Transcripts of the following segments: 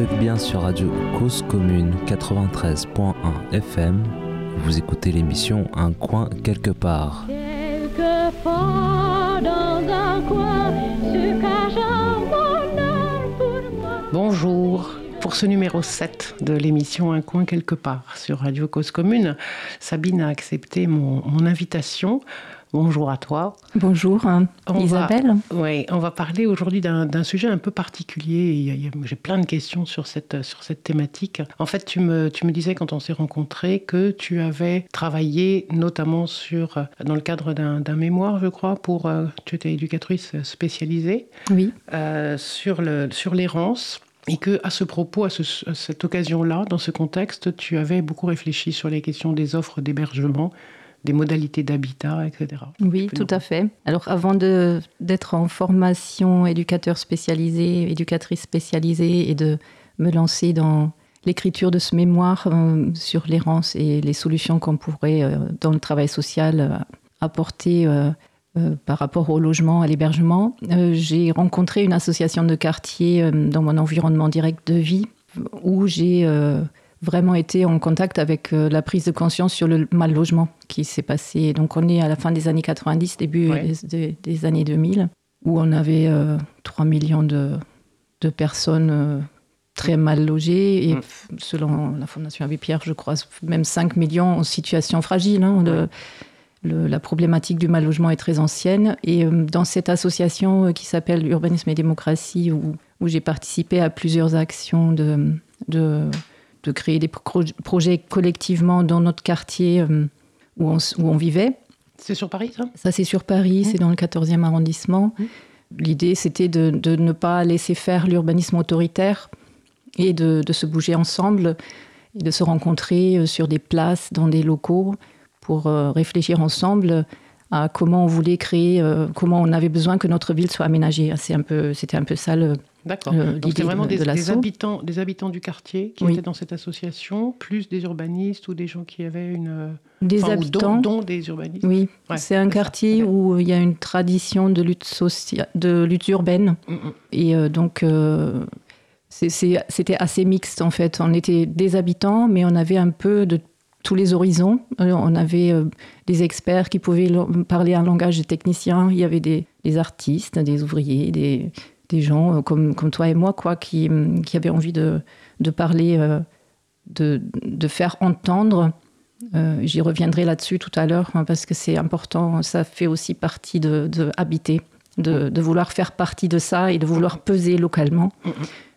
Vous êtes bien sur Radio Cause Commune 93.1 FM. Vous écoutez l'émission Un coin quelque part. Bonjour. Pour ce numéro 7 de l'émission Un coin quelque part sur Radio Cause Commune, Sabine a accepté mon, mon invitation Bonjour à toi. Bonjour Isabelle. Oui, on va parler aujourd'hui d'un sujet un peu particulier. J'ai plein de questions sur cette, sur cette thématique. En fait, tu me, tu me disais quand on s'est rencontrés que tu avais travaillé notamment sur, dans le cadre d'un mémoire, je crois, pour, euh, tu étais éducatrice spécialisée. Oui. Euh, sur l'errance. Sur et que à ce propos, à, cette occasion-là, dans ce contexte, tu avais beaucoup réfléchi sur les questions des offres d'hébergement des modalités d'habitat, etc. Oui, tout à fait. Alors avant d'être en formation éducateur spécialisé, éducatrice spécialisée et de me lancer dans l'écriture de ce mémoire euh, sur l'errance et les solutions qu'on pourrait euh, dans le travail social euh, apporter par rapport au logement, à l'hébergement, j'ai rencontré une association de quartier dans mon environnement direct de vie où j'ai vraiment été en contact avec euh, la prise de conscience sur le mal logement qui s'est passé. Donc on est à la fin des années 90, début des, années 2000, où on avait 3 euh, millions de, de personnes euh, très mal logées et mm. selon la Fondation Abbé Pierre, je crois même 5 millions en situation fragile. Hein, la problématique du mal logement est très ancienne et dans cette association qui s'appelle Urbanisme et démocratie où, où j'ai participé à plusieurs actions de, de de créer des projets collectivement dans notre quartier euh, où, on, où, on, vivait. C'est sur Paris, ça? Ça, c'est sur Paris, c'est mmh. dans le 14e arrondissement. Mmh. L'idée, c'était de, de, ne pas laisser faire l'urbanisme autoritaire et de, de, se bouger ensemble et de se rencontrer euh, sur des places, dans des locaux, pour euh, réfléchir ensemble à comment on voulait créer, comment on avait besoin que notre ville soit aménagée. C'est peu, c'était un peu ça le, D'accord. Donc c'était vraiment des, habitants, des habitants du quartier qui étaient dans cette association, plus des urbanistes ou des gens qui avaient une... Des habitants. Dont, des urbanistes. Oui, c'est un quartier où il y a une tradition de lutte, sociale, de lutte urbaine. Mm, mm. Et euh, donc, euh, c'était assez mixte en fait. On était des habitants, mais on avait un peu de tous les horizons. Euh, on avait des experts qui pouvaient parler un langage de techniciens. Il y avait des, des artistes, des ouvriers, des des gens euh, comme, toi et moi, quoi, qui, mm, avaient envie de, parler, euh, de, faire entendre. Euh, j'y reviendrai là-dessus tout à l'heure, hein, parce que c'est important, ça fait aussi partie de, de habiter, de, vouloir faire partie de ça et de vouloir peser localement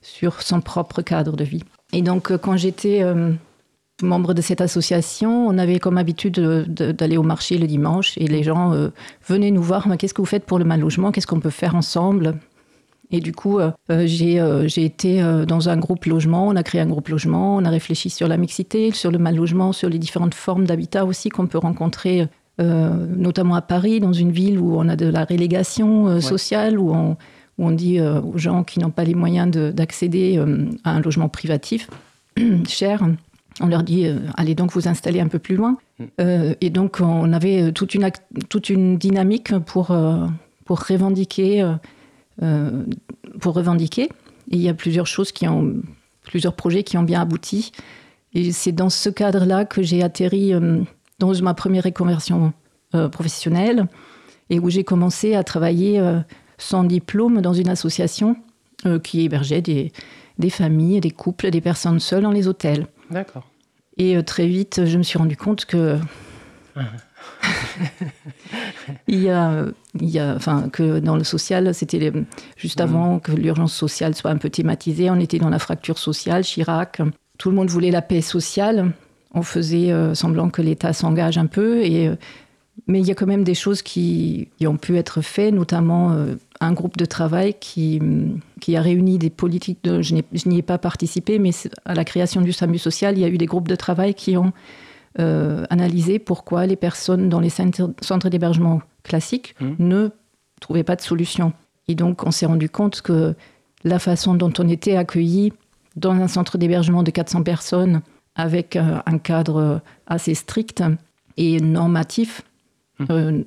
sur son propre cadre de vie. Et donc, quand j'étais membre de cette association, on avait comme habitude d'aller au marché le dimanche et les gens venaient nous voir, qu'est-ce que vous faites pour le mal logement, qu'est-ce qu'on peut faire ensemble? Et du coup, euh, euh, euh, j'ai été dans un groupe logement, on a créé un groupe logement, on a réfléchi sur la mixité, sur le mal logement, sur les différentes formes d'habitat aussi qu'on peut rencontrer, notamment à Paris, dans une ville où on a de la relégation sociale, où on, où on dit aux gens qui n'ont pas les moyens d'accéder à un logement privatif cher, on leur dit allez donc vous installer un peu plus loin. Mm. et donc on avait toute une, toute une dynamique pour, pour revendiquer euh, pour revendiquer. il y a plusieurs choses qui ont, plusieurs projets qui ont bien abouti. Et c'est dans ce cadre-là que j'ai atterri euh, dans ma première reconversion euh, professionnelle et où j'ai commencé à travailler sans diplôme dans une association qui hébergeait des, des familles, des couples, des personnes seules dans les hôtels. D'accord. Et très vite, je me suis rendu compte que ah. il, y a, il y a, enfin, que dans le social, c'était juste mm. avant que l'urgence sociale soit un peu thématisée. On était dans la fracture sociale, Chirac. Tout le monde voulait la paix sociale. On faisait euh, semblant que l'État s'engage un peu. Et, euh, mais il y a quand même des choses qui, qui ont pu être faites, notamment euh, un groupe de travail qui, qui a réuni des politiques. De, je n'y ai pas participé, mais à la création du SAMU social, il y a eu des groupes de travail qui ont euh, analyser pourquoi les personnes dans les centres d'hébergement classiques mmh. ne trouvaient pas de solution. Et donc, on s'est rendu compte que la façon dont on était accueilli dans un centre d'hébergement de 400 personnes, avec euh, un cadre assez strict et normatif, mmh. euh,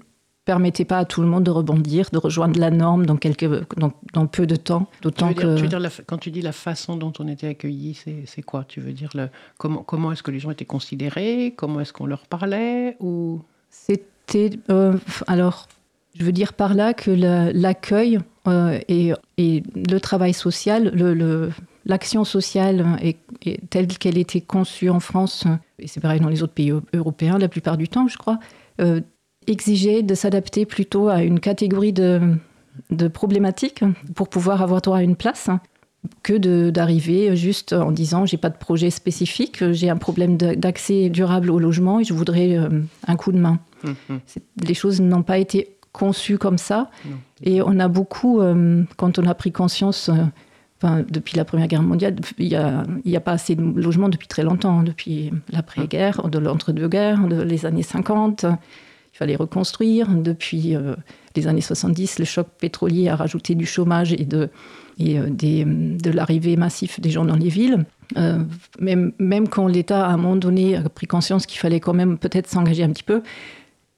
permettait pas à tout le monde de rebondir, de rejoindre la norme dans, quelques, dans, peu de temps. D'autant que... Tu veux dire quand tu dis la façon dont on était accueillis, c'est quoi? Tu veux dire le, comment, comment est-ce que les gens étaient considérés? Comment est-ce qu'on leur parlait? Ou... C'était... Euh, alors, je veux dire par là que l'accueil euh, et, et, le travail social, le, l'action sociale est, telle qu'elle était conçue en France, et c'est pareil dans les autres pays européens la plupart du temps, je crois, euh, exigeait de s'adapter plutôt à une catégorie de, de, problématiques pour pouvoir avoir droit à une place que d'arriver juste en disant j'ai pas de projet spécifique, j'ai un problème d'accès durable au logement et je voudrais euh, un coup de main. Hum, Les choses n'ont pas été conçues comme ça. Et on a beaucoup, euh, quand on a pris conscience, euh, enfin, depuis la Première Guerre mondiale, il n'y a, a, pas assez de logements depuis très longtemps, depuis l'après-guerre, de l'entre-deux-guerres, de les années 50 il fallait reconstruire. Depuis euh, les années 70, le choc pétrolier a rajouté du chômage et de, et, euh, des, de l'arrivée massive des gens dans les villes. Euh, même, même quand l'État, à un moment donné, a pris conscience qu'il fallait quand même peut-être s'engager un petit peu,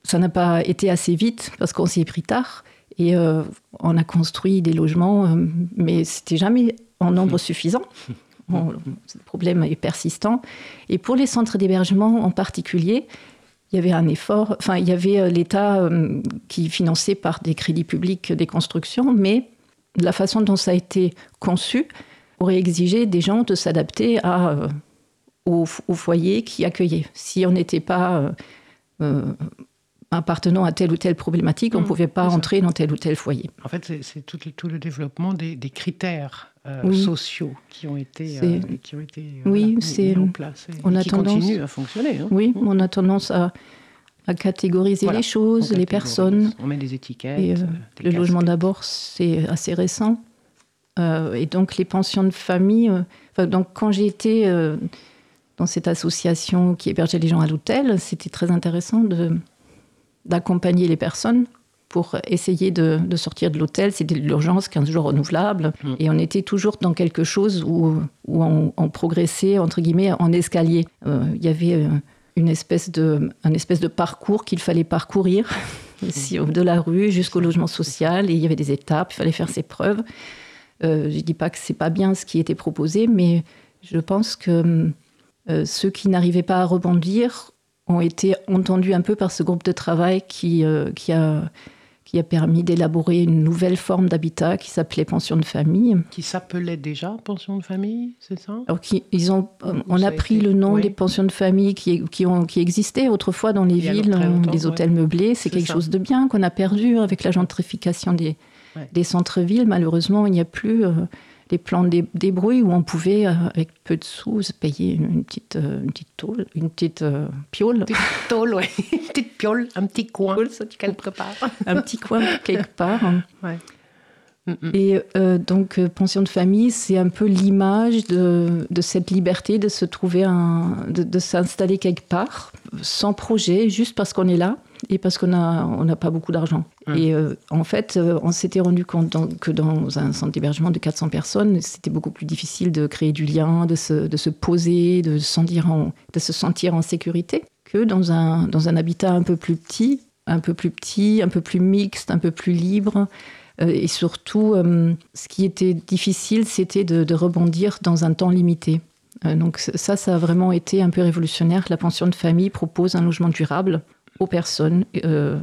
ça n'a pas été assez vite parce qu'on s'y est pris tard. Et on a construit des logements, mais c'était jamais en nombre suffisant. le problème est persistant. Et pour les centres d'hébergement en particulier, il y avait un effort, enfin, il y avait euh, l'État euh, qui finançait par des crédits publics des constructions, mais la façon dont ça a été conçu aurait exigé des gens de s'adapter à, euh, au, foyer qui accueillait. Si on n'était pas appartenant à telle ou telle problématique, on ne mmh, pouvait pas entrer dans tel ou tel foyer. En fait, c'est tout, tout, le développement des, critères sociaux qui ont été, qui ont été oui, mis, en place et, on a qui tendance, continuent à fonctionner. Hein. Oui, on a tendance à, à catégoriser les choses, les personnes. On met des étiquettes. Et, euh, le logement d'abord, c'est assez récent. Euh, et donc les pensions de famille. Euh, donc quand j'ai été dans cette association qui hébergeait les gens à l'hôtel, c'était très intéressant d'accompagner les personnes pour essayer de, sortir de l'hôtel. C'était de l'urgence, 15 jours renouvelables. Mm. Et on était toujours dans quelque chose où, où on, progressait, entre guillemets, en escalier. Il y avait une espèce de, un espèce de parcours qu'il fallait parcourir, de la rue jusqu'au logement social. Et il y avait des étapes, il fallait faire ses preuves. Euh, je ne dis pas que c'est pas bien ce qui était proposé, mais je pense que euh, ceux qui n'arrivaient pas à rebondir ont été entendus un peu par ce groupe de travail qui, euh, qui a qui a permis d'élaborer une nouvelle forme d'habitat qui s'appelait pension de famille. Qui s'appelait déjà pension de famille, c'est ça? Alors, ils ont, On a pris le nom des pensions de famille qui, qui, ont, qui existaient autrefois dans les villes, les hôtels meublés. C'est quelque chose de bien qu'on a perdu avec la gentrification des, des centres-villes. Malheureusement, il n'y a plus... Euh, des plans de débrouille où on pouvait, euh, avec peu de sous, se payer une, petite, euh, une petite tôle, une petite euh, piole. Une petite tôle, oui. une petite piole, un petit coin quelque part. un petit coin quelque part. Ouais. Et donc, pension de famille, c'est un peu l'image de, de, cette liberté de se trouver, un, de, de s'installer quelque part, sans projet, juste parce qu'on est là et parce qu'on n'a on n'a pas beaucoup d'argent. Hum. Et euh, en fait, euh, on s'était rendu compte que dans un centre d'hébergement de 400 personnes, c'était beaucoup plus difficile de créer du lien, de se, de se poser, de, en, de se sentir en sécurité, que dans un, dans un habitat un peu plus petit, un peu plus petit, un peu plus mixte, un peu plus libre. Euh, et surtout, ce qui était difficile, c'était de, de, rebondir dans un temps limité. donc ça, ça a vraiment été un peu révolutionnaire. La pension de famille propose un logement durable aux personnes euh,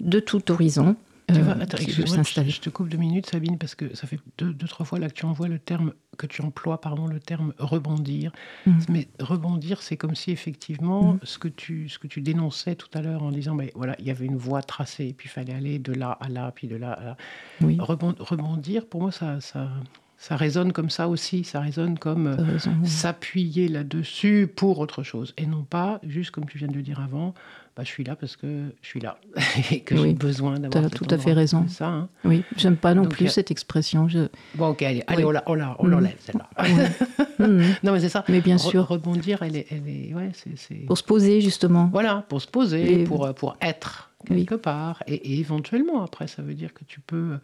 de tout horizon. Tu euh, attends, je, te coupe deux minutes, Sabine, parce que ça fait deux, deux, trois fois là que tu envoies le terme, que tu emploies, pardon, le terme rebondir. Mm. Mais rebondir, c'est comme si effectivement mm. ce que tu ce que tu dénonçais tout à l'heure en disant, mais voilà, il y avait une voie tracée, puis il fallait aller de là à là, puis de là à là. Oui. Rebondir, pour moi, ça, ça ça résonne comme ça aussi, ça résonne comme euh, s'appuyer là-dessus pour autre chose, et non pas, juste comme tu viens de le dire avant, bah, je suis là parce que je suis là et que j'ai besoin d'avoir. Tu as tout à fait raison. Ça, hein. Oui, j'aime pas non plus cette expression. Je... Bon, ok, allez, allez on l'enlève, celle-là. Mm. non, mais c'est ça. Mais bien sûr. rebondir, elle est. Elle est ouais, Pour se poser, justement. Voilà, pour se poser, pour, pour être quelque part. Et, éventuellement, après, ça veut dire que tu peux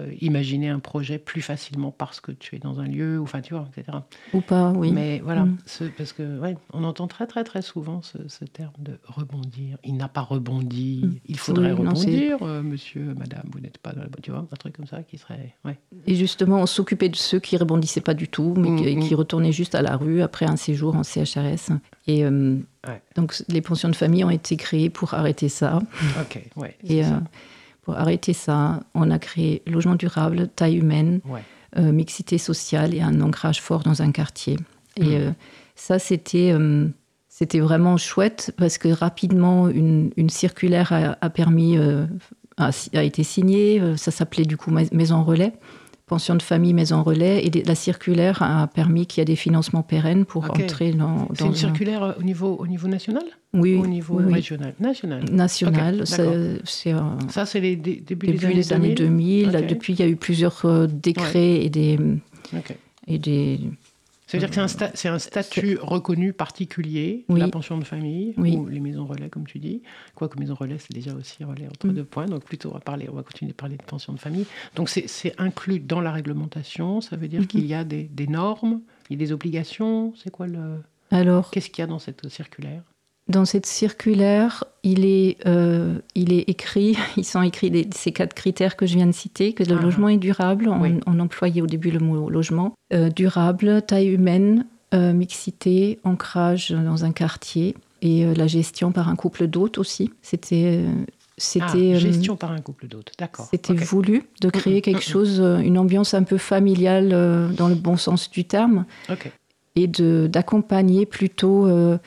euh, imaginer un projet plus facilement parce que tu es dans un lieu, ou enfin tu vois, etc. Ou pas, oui. Mais voilà, mm. parce que ouais, on entend très très très souvent ce, terme de rebondir. Il n'a pas rebondi. Mm. Il faudrait rebondir, euh, monsieur, madame, vous n'êtes pas dans la bonne. Tu vois, un truc comme ça qui serait. Ouais. Et justement, on s'occupait de ceux qui rebondissaient pas du tout, mais qui, mm, retournaient juste à la rue après un séjour en CHRS. Et euh, donc les pensions de famille ont été créées pour arrêter ça. Ok, ouais. Et, pour arrêter ça, on a créé logement durable, taille humaine, euh, mixité sociale et un ancrage fort dans un quartier. Et mmh. euh, ça, c'était euh, c'était vraiment chouette parce que rapidement, une, circulaire a, permis, a, a, été signée. Ça s'appelait du coup Maison Relais pension de famille, maison relais. Et la circulaire a permis qu'il y ait des financements pérennes pour entrer dans. C'est une circulaire au niveau, au niveau national Oui. Au niveau régional? National. National. ça, c'est les débuts les années 2000. depuis, il y a eu plusieurs euh, décrets et des. Et des c'est-à-dire que c'est un, statut reconnu particulier, la pension de famille, ou les maisons relais, comme tu dis. Quoique maison relais, c'est déjà aussi relais entre mm. deux points. Donc plutôt, on va, parler, on va continuer de parler de pension de famille. Donc c'est inclus dans la réglementation. Ça veut dire mm-hmm. qu'il y a des, des, normes, il y a des obligations. C'est quoi le. Alors. Qu'est-ce qu'il y a dans cette circulaire? Dans cette circulaire, il est, euh, il est écrit, ils sont écrits ces quatre critères que je viens de citer, que le ah. logement est durable, on, employait au début le mot logement, euh, durable, taille humaine, euh, mixité, ancrage dans un quartier et la gestion par un couple d'hôtes aussi. C'était c'était ah, gestion par un couple d'hôtes, d'accord. C'était voulu de créer quelque chose, une ambiance un peu familiale dans le bon sens du terme, et de d'accompagner plutôt euh,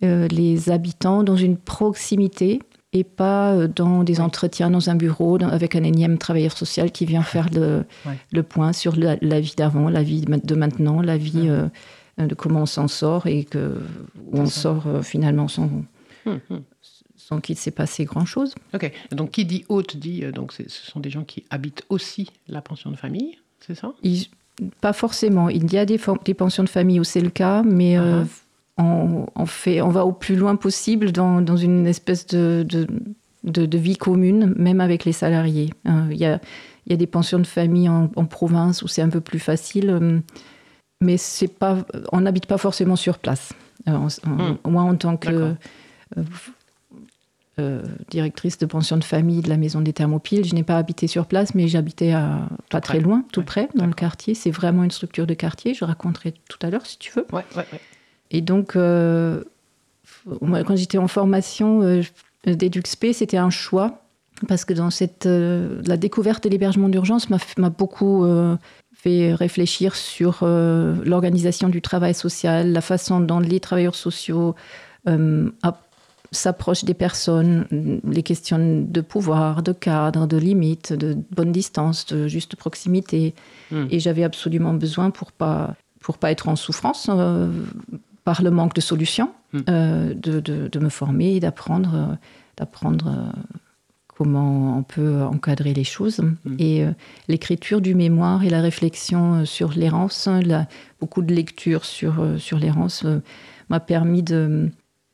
les habitants dans une proximité et pas euh, dans des entretiens dans un bureau avec un énième travailleur social qui vient faire le, le point sur la, vie d'avant, la vie de maintenant, la vie euh, de comment on s'en sort et que, où on sort finalement sans, hum, hum. sans qu'il s'est passé grand-chose. Ok, donc qui dit hôte dit, donc ce sont des gens qui habitent aussi la pension de famille, c'est ça? Pas forcément. Il y a des, des, pensions de famille où c'est le cas, mais... Uh-huh on, fait, on va au plus loin possible dans, une espèce de, de, vie commune, même avec les salariés. Euh, il y, a, y, a, des pensions de famille en, province où c'est un peu plus facile, euh, mais c'est pas, on n'habite pas forcément sur place. Euh, hmm. Moi, en tant que directrice de pension de famille de la maison des Thermopyles, je n'ai pas habité sur place, mais j'habitais pas très loin, tout près, dans le quartier. C'est vraiment une structure de quartier. Je raconterai tout à l'heure si tu veux. Ouais, ouais, et donc, euh, quand j'étais en formation euh, d'EduxP, c'était un choix, parce que dans cette, euh, la découverte de l'hébergement d'urgence m'a beaucoup fait réfléchir sur l'organisation du travail social, la façon dont les travailleurs sociaux s'approchent des personnes, les questions de pouvoir, de cadre, de limite, de bonne distance, de juste proximité. Hmm. Et j'avais absolument besoin pour pas pour pas être en souffrance par le manque de solutions, hmm. euh, de, de, me former et d'apprendre, euh, d'apprendre euh, comment on peut encadrer les choses. Hmm. Et l'écriture du mémoire et la réflexion sur l'errance, beaucoup de lectures sur, sur l'errance m'a permis de,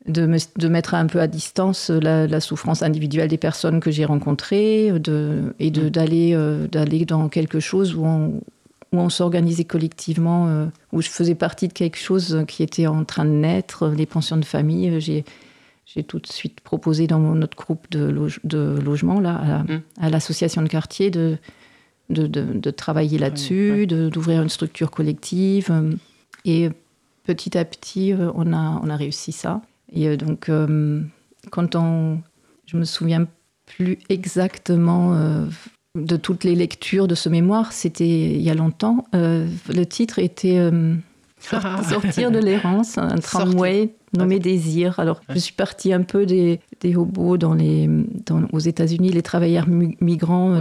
de, me, de, mettre un peu à distance la, souffrance individuelle des personnes que j'ai rencontrées de, et hmm. d'aller d'aller dans quelque chose où on, où on s'organisait collectivement, euh, où je faisais partie de quelque chose qui était en train de naître, les pensions de famille. Euh, j'ai, j'ai tout de suite proposé dans notre groupe de, de logement, là, mmh. à, l'association de quartier, de, de, de, travailler là-dessus, d'ouvrir une structure collective. Et petit à petit, euh, on a, on a réussi ça. Et donc, quand on. Je me souviens plus exactement de toutes les lectures de ce mémoire, c'était il y a longtemps. Euh, le titre était euh, Sortir de l'errance, un tramway nommé Désir. Alors, je suis partie un peu des, des hobos dans les, aux États-Unis, les travailleurs migrants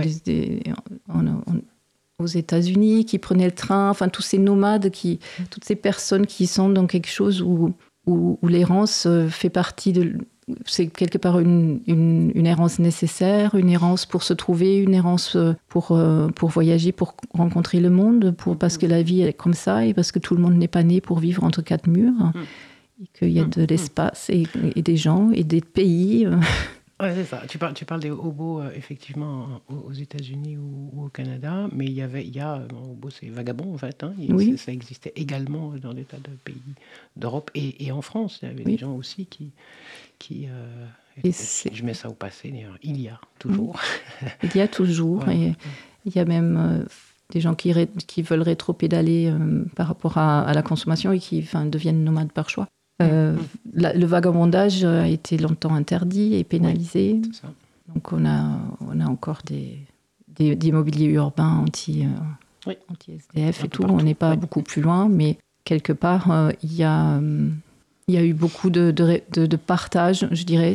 aux États-Unis qui prenaient le train, enfin, tous ces nomades, qui, toutes ces personnes qui sont dans quelque chose où, où, où l'errance euh, fait partie de, c'est quelque part une, une, errance nécessaire, une errance pour se trouver, une errance euh, pour, euh, pour voyager, pour rencontrer le monde, pour, parce que la vie est comme ça et parce que tout le monde n'est pas né pour vivre entre quatre murs, mm. et qu'il y a de mm. l'espace et, des gens et des pays. C'est ça. Tu parles, tu parles des hobos, euh, effectivement, aux États-Unis ou, au Canada, mais il y avait, il y a, bon, hobo, c'est vagabond, en fait. Hein. Oui. Ça existait également dans des tas de pays d'Europe et, et, en France. Il y avait des gens aussi qui. qui euh, et je mets ça au passé, d'ailleurs. Il y a toujours. Il y a toujours. Et il y a même. Euh, des gens qui, qui veulent rétro-pédaler euh, par rapport à, à, la consommation et qui deviennent nomades par choix. Euh, le vagabondage a été longtemps interdit et pénalisé. Donc on a, on a encore des, des, mobiliers urbains anti, euh, anti SDF et tout. On n'est pas beaucoup plus loin, mais quelque part, euh, il y a... il y a eu beaucoup de, de, de, partage, je dirais,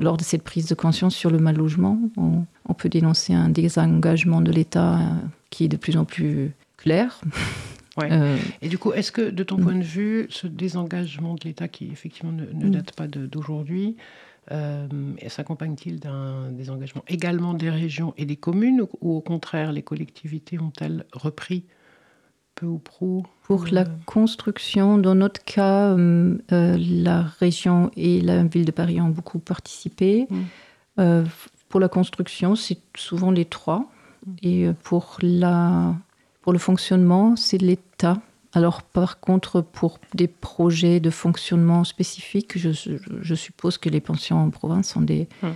lors de cette prise de conscience sur le mal logement. On, on peut dénoncer un désengagement de l'État qui est de plus en plus clair. Euh, et du coup, est-ce que, de ton mm. point de vue, ce désengagement de l'État, qui effectivement ne, mm. date pas d'aujourd'hui, euh, s'accompagne-t-il d'un désengagement également des régions et des communes, ou, au contraire, les collectivités ont-elles repris peu ou prou Pour la euh, construction, dans notre cas, la région et la ville de Paris ont beaucoup participé. Mm. pour la construction, c'est souvent les trois. Et pour la pour le fonctionnement, c'est l'État. Alors par contre, pour des projets de fonctionnement spécifiques, je, suppose que les pensions en province ont des, hum.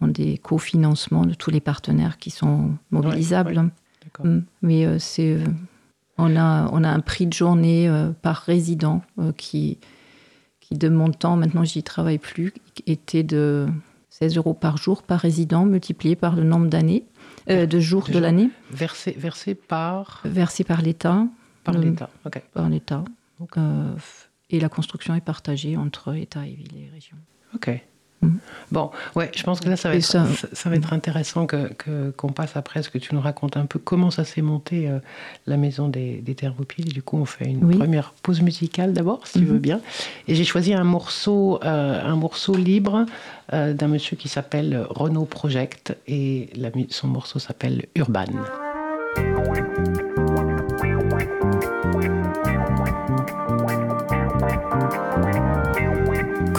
ont des cofinancements de tous les partenaires qui sont mobilisables. Hum. Mais euh, c'est, euh, on, a, on a un prix de journée euh, par résident qui, qui, de mon temps, maintenant j'y travaille plus, était de 16 euros par jour par résident multiplié par le nombre d'années. Euh, de jours de, l'année. Versé, versé par Versé par l'État. Par l'État, ok. Par l'État. Euh, et la construction est partagée entre État et ville et région. Ok. Bon, ouais, je pense que là, ça va, être, ça, va être intéressant qu'on que, qu'on passe après, ce que tu nous racontes un peu comment ça s'est monté, euh, la maison des, des Thermopyles. Du coup, on fait une première pause musicale d'abord, si tu veux mm-hmm. bien. Et j'ai choisi un morceau, euh, un morceau libre euh, d'un monsieur qui s'appelle Renault Project, et la, son morceau s'appelle Urban.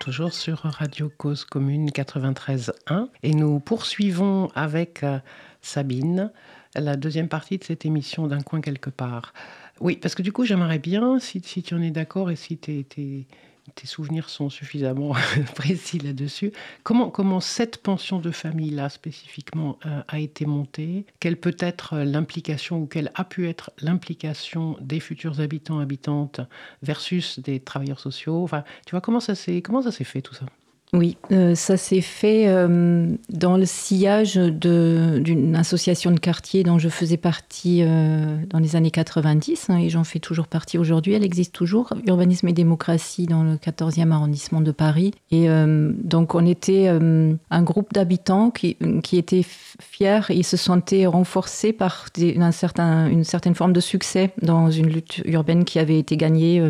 toujours sur Radio Cause Commune 93.1 et nous poursuivons avec euh, Sabine la deuxième partie de cette émission d'un coin quelque part. Oui, parce que du coup j'aimerais bien, si tu en es d'accord et si tu es tes souvenirs sont suffisamment précis là-dessus. Comment, comment cette pension de famille-là spécifiquement euh, a été montée? Quelle peut être l'implication ou quelle a pu être l'implication des futurs habitants, habitantes versus des travailleurs sociaux? Enfin, tu vois, comment ça s'est fait tout ça? Oui, euh, ça s'est fait euh, dans le sillage d'une association de quartier dont je faisais partie euh, dans les années 90 hein, et j'en fais toujours partie aujourd'hui. Elle existe toujours, Urbanisme et démocratie dans le 14e arrondissement de Paris. Et donc on était un groupe d'habitants qui, qui, étaient fiers et se sentaient renforcés par une certaine forme de succès dans une lutte urbaine qui avait été gagnée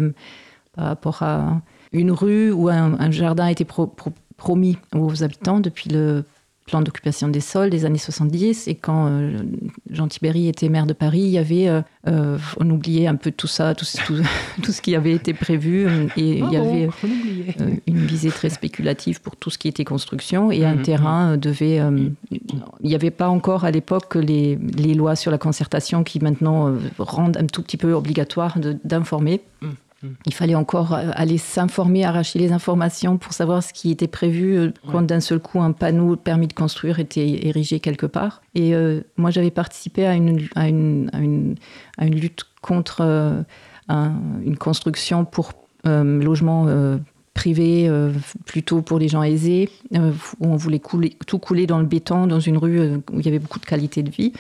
par rapport à une rue ou un, jardin a été promis aux habitants depuis le plan d'occupation des sols des années 70. Et quand euh, Jean Tibéry était maire de Paris, il y avait, euh, euh, on oubliait un peu tout ça, tout, tout, ce qui avait été prévu. Et il y ah avait une visée très spéculative pour tout ce qui était construction. Et un mhm, terrain devait. il n'y avait pas encore à l'époque les, les, lois sur la concertation qui maintenant rendent un tout petit peu obligatoire d'informer. Mhm. Il fallait encore euh, aller s'informer, arracher les informations pour savoir ce qui était prévu euh, quand d'un seul coup un panneau permis de construire était érigé quelque part. Et euh, moi j'avais participé à une, à une, à une, lutte contre une construction pour logement privé, euh, plutôt pour les gens aisés, euh, où on voulait couler, tout couler dans le béton, dans une rue euh, où il y avait beaucoup de qualité de vie.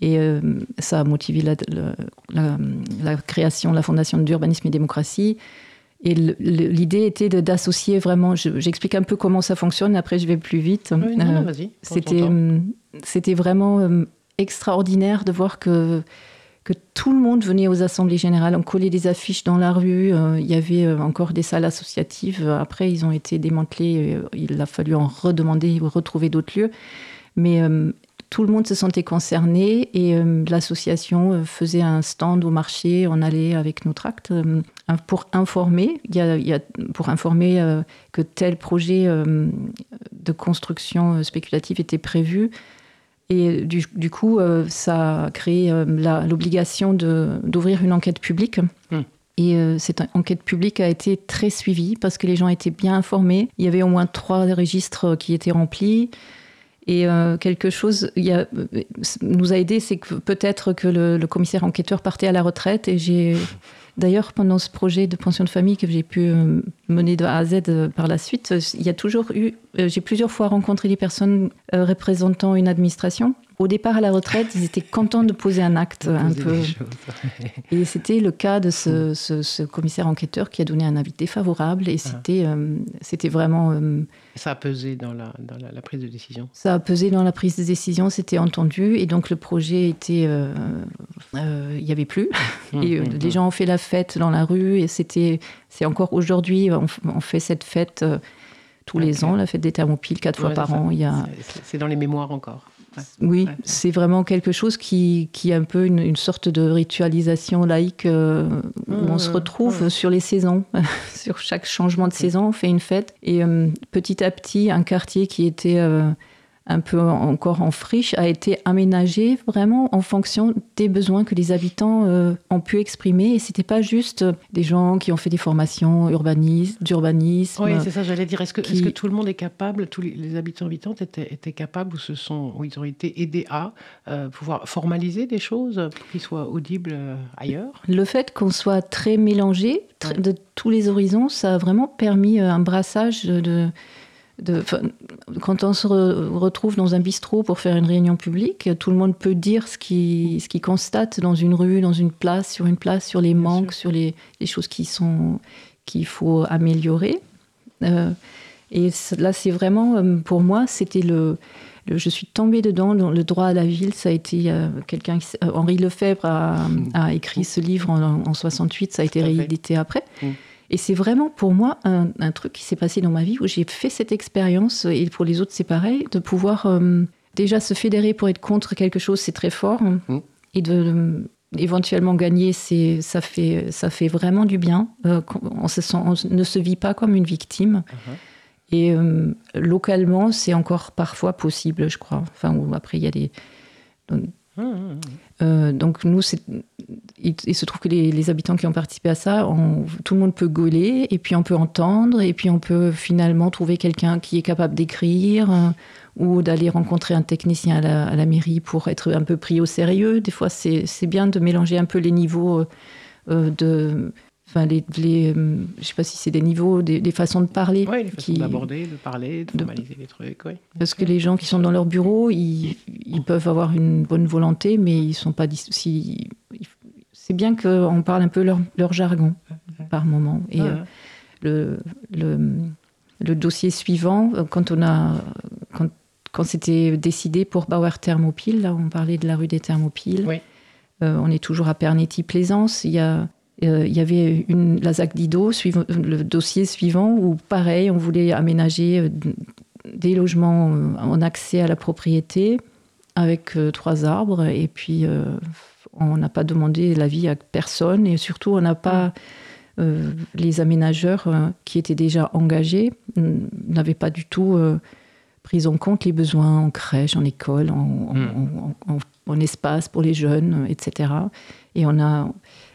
Et ça a motivé la, la, création de la Fondation d'urbanisme et démocratie. Et l'idée était d'associer vraiment, j'explique un peu comment ça fonctionne, après je vais plus vite. C'était C'était vraiment extraordinaire de voir que que tout le monde venait aux assemblées générales. On collait des affiches dans la rue. Euh, il y avait euh, encore des salles associatives. Après, ils ont été démantelés. Euh, il a fallu en redemander, retrouver d'autres lieux. Mais tout le monde se sentait concerné et l'association faisait un stand au marché. On allait avec nos tracts pour informer. Pour informer que tel projet de construction spéculative était prévu. Et du, coup, euh, ça a créé euh, l'obligation d'ouvrir une enquête publique. Hmm. Et euh, cette enquête publique a été très suivie parce que les gens étaient bien informés. Il y avait au moins trois registres qui étaient remplis. Et quelque chose a, nous a aidé, c'est que peut-être que le, le, commissaire enquêteur partait à la retraite et j'ai D'ailleurs, pendant ce projet de pension de famille que j'ai pu euh, mener de A à Z euh, par la suite, euh, il y a toujours eu, j'ai plusieurs fois rencontré des personnes représentant une administration au départ à la retraite, ils étaient contents de poser un acte un peu. et c'était le cas de ce, commissaire enquêteur qui a donné un avis défavorable. Et c'était, euh, c'était vraiment. Euh, ça a pesé dans, la, dans la, prise de décision. Ça a pesé dans la prise de décision. C'était entendu et donc le projet était, euh, il n'y avait plus. Hum, et hum, les hum. gens ont fait la fête dans la rue et c'était, c'est encore aujourd'hui, on, fait cette fête tous les ans, la fête des thermophiles, quatre fois par an. A... C'est dans les mémoires encore. Oui, c'est vraiment quelque chose qui, qui est un peu une, sorte de ritualisation laïque euh, où on se mmh, retrouve mmh. sur les saisons. sur chaque changement de saison, on fait une fête. Et euh, petit à petit, un quartier qui était euh, un peu encore en friche, a été aménagé vraiment en fonction des besoins que les habitants euh, ont pu exprimer. Et c'était pas juste des gens qui ont fait des formations d'urbanisme. Oui, c'est ça, j'allais dire. Est-ce que, est que, tout le monde est capable, tous les, habitants habitantes étaient, étaient, capables ou, se sont, ou ils ont été aidés à euh, pouvoir formaliser des choses pour qu'ils soient audibles euh, ailleurs? Le fait qu'on soit très mélangé de tous les horizons, ça a vraiment permis un brassage de quand on se retrouve dans un bistrot pour faire une réunion publique, tout le monde peut dire ce qu'il ce qui constate dans une rue, dans une place, sur une place, sur les manques, sur les, les, choses qui sont qu'il faut améliorer. Euh, et là, c'est vraiment, euh, pour moi, c'était le, Je suis tombée dedans, dans le droit à la ville. Ça a été euh, quelqu'un. Henri Lefebvre a, a, écrit ce livre en, en 68, ça a été réédité après. Mm. Et c'est vraiment pour moi un, truc qui s'est passé dans ma vie où j'ai fait cette expérience, et pour les autres c'est pareil, de pouvoir euh, déjà se fédérer pour être contre quelque chose, c'est très fort. Mmh. Et de éventuellement gagner, c'est ça fait ça fait vraiment du bien. Euh, on, se sent, on ne se vit pas comme une victime. Uh-huh. Et localement, c'est encore parfois possible, je crois. Enfin, après, il y a des. Euh, donc nous, il, se trouve que les, habitants qui ont participé à ça, tout le monde peut gauler, et puis on peut entendre, et puis on peut finalement trouver quelqu'un qui est capable d'écrire, euh, ou d'aller rencontrer un technicien à la, mairie pour être un peu pris au sérieux. Des fois, c'est bien de mélanger un peu les niveaux euh, de Enfin, les, les euh, je sais pas si c'est des niveaux, des, façons de parler. Oui, les façons d'aborder, de parler, de formaliser les trucs. Oui. Parce que les gens qui sont dans leur bureau, ils, ils peuvent avoir une bonne volonté, mais ils sont pas. Si, c'est bien qu'on parle un peu leur, leur jargon par moment. Et euh, le, le, le, dossier suivant, euh, quand on a. Quand, quand c'était décidé pour Bauer Thermopile, là on parlait de la rue des Thermopyles, oui. on est toujours à Pernetti-Plaisance. Il y a euh, il y avait une, la ZAC Dido, le dossier suivant, où pareil, on voulait aménager euh, des logements euh, en accès à la propriété avec trois arbres. Et puis, on n'a pas demandé l'avis à personne. Et surtout, on n'a pas. les aménageurs qui étaient déjà engagés n'avaient pas du tout pris en compte les besoins en crèche, en école, en, en espace pour les jeunes, etc. Et on a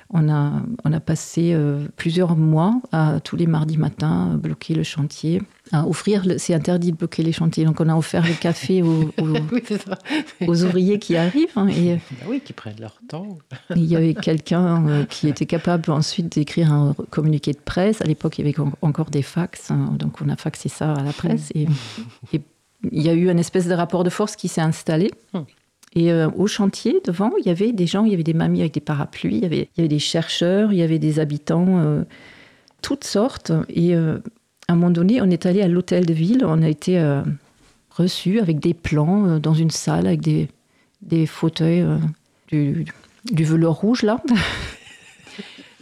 on a, on a passé euh, plusieurs mois à tous les mardis matins bloquer le chantier, à offrir. C'est interdit de bloquer les chantiers, donc on a offert le café aux, aux, ouvriers qui arrivent. Hein, et, bah oui, qui prennent leur temps. il y avait quelqu'un euh, qui était capable ensuite d'écrire un communiqué de presse. À l'époque, il y avait encore des fax, hein, donc on a faxé ça à la presse. Et, et il y a eu une espèce de rapport de force qui s'est installé. Et euh, au chantier, devant, il y avait des gens, il y avait des mamies avec des parapluies, il y avait, il y avait des chercheurs, il y avait des habitants, euh, toutes sortes. Et euh, à un moment donné, on est allé à l'hôtel de ville, on a été reçus avec des plans dans une salle avec des, des fauteuils, du, du velours rouge là.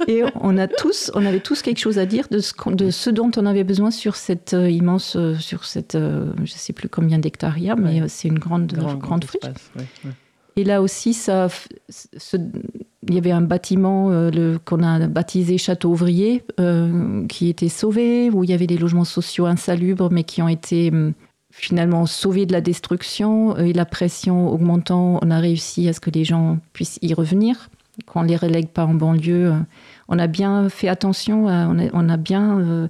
Et on, a tous, on avait tous quelque chose à dire de ce, de ce dont on avait besoin sur cette euh, immense, euh, sur cette, euh, je ne sais plus combien d'hectares il y a, mais c'est une grande, grande friche. Et là aussi, ça, il y avait un bâtiment qu'on a baptisé Château Ouvrier qui était sauvé, où il y avait des logements sociaux insalubres, mais qui ont été hum, finalement sauvés de la destruction. Et la pression augmentant, on a réussi à ce que les gens puissent y revenir qu'on ne les relègue pas en banlieue. Euh, on a bien fait attention, on, a, bien euh,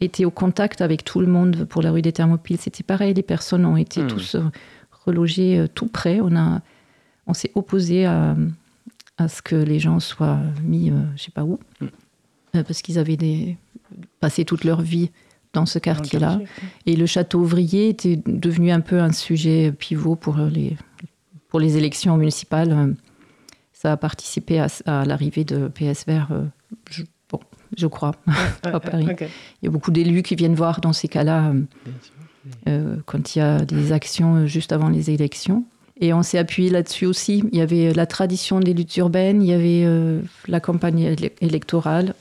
été au contact avec tout le monde pour la rue des Thermopyles. C'était pareil, les personnes ont été hmm. tous euh, relogées tout près. On, a, on s'est opposé à, à, ce que les gens soient mis, je ne sais pas où, hmm. parce qu'ils avaient des, passé toute leur vie dans ce quartier-là. Et le château ouvrier était devenu un peu un sujet pivot pour les, pour les élections municipales ça a participé à, l'arrivée de PS Vert, euh, je, bon, je crois, à Paris. Il y a beaucoup d'élus qui viennent voir dans ces cas-là, euh, euh, quand il y a des actions juste avant les élections. Et on s'est appuyé là-dessus aussi. Il y avait la tradition des luttes urbaines, il y avait la campagne électorale,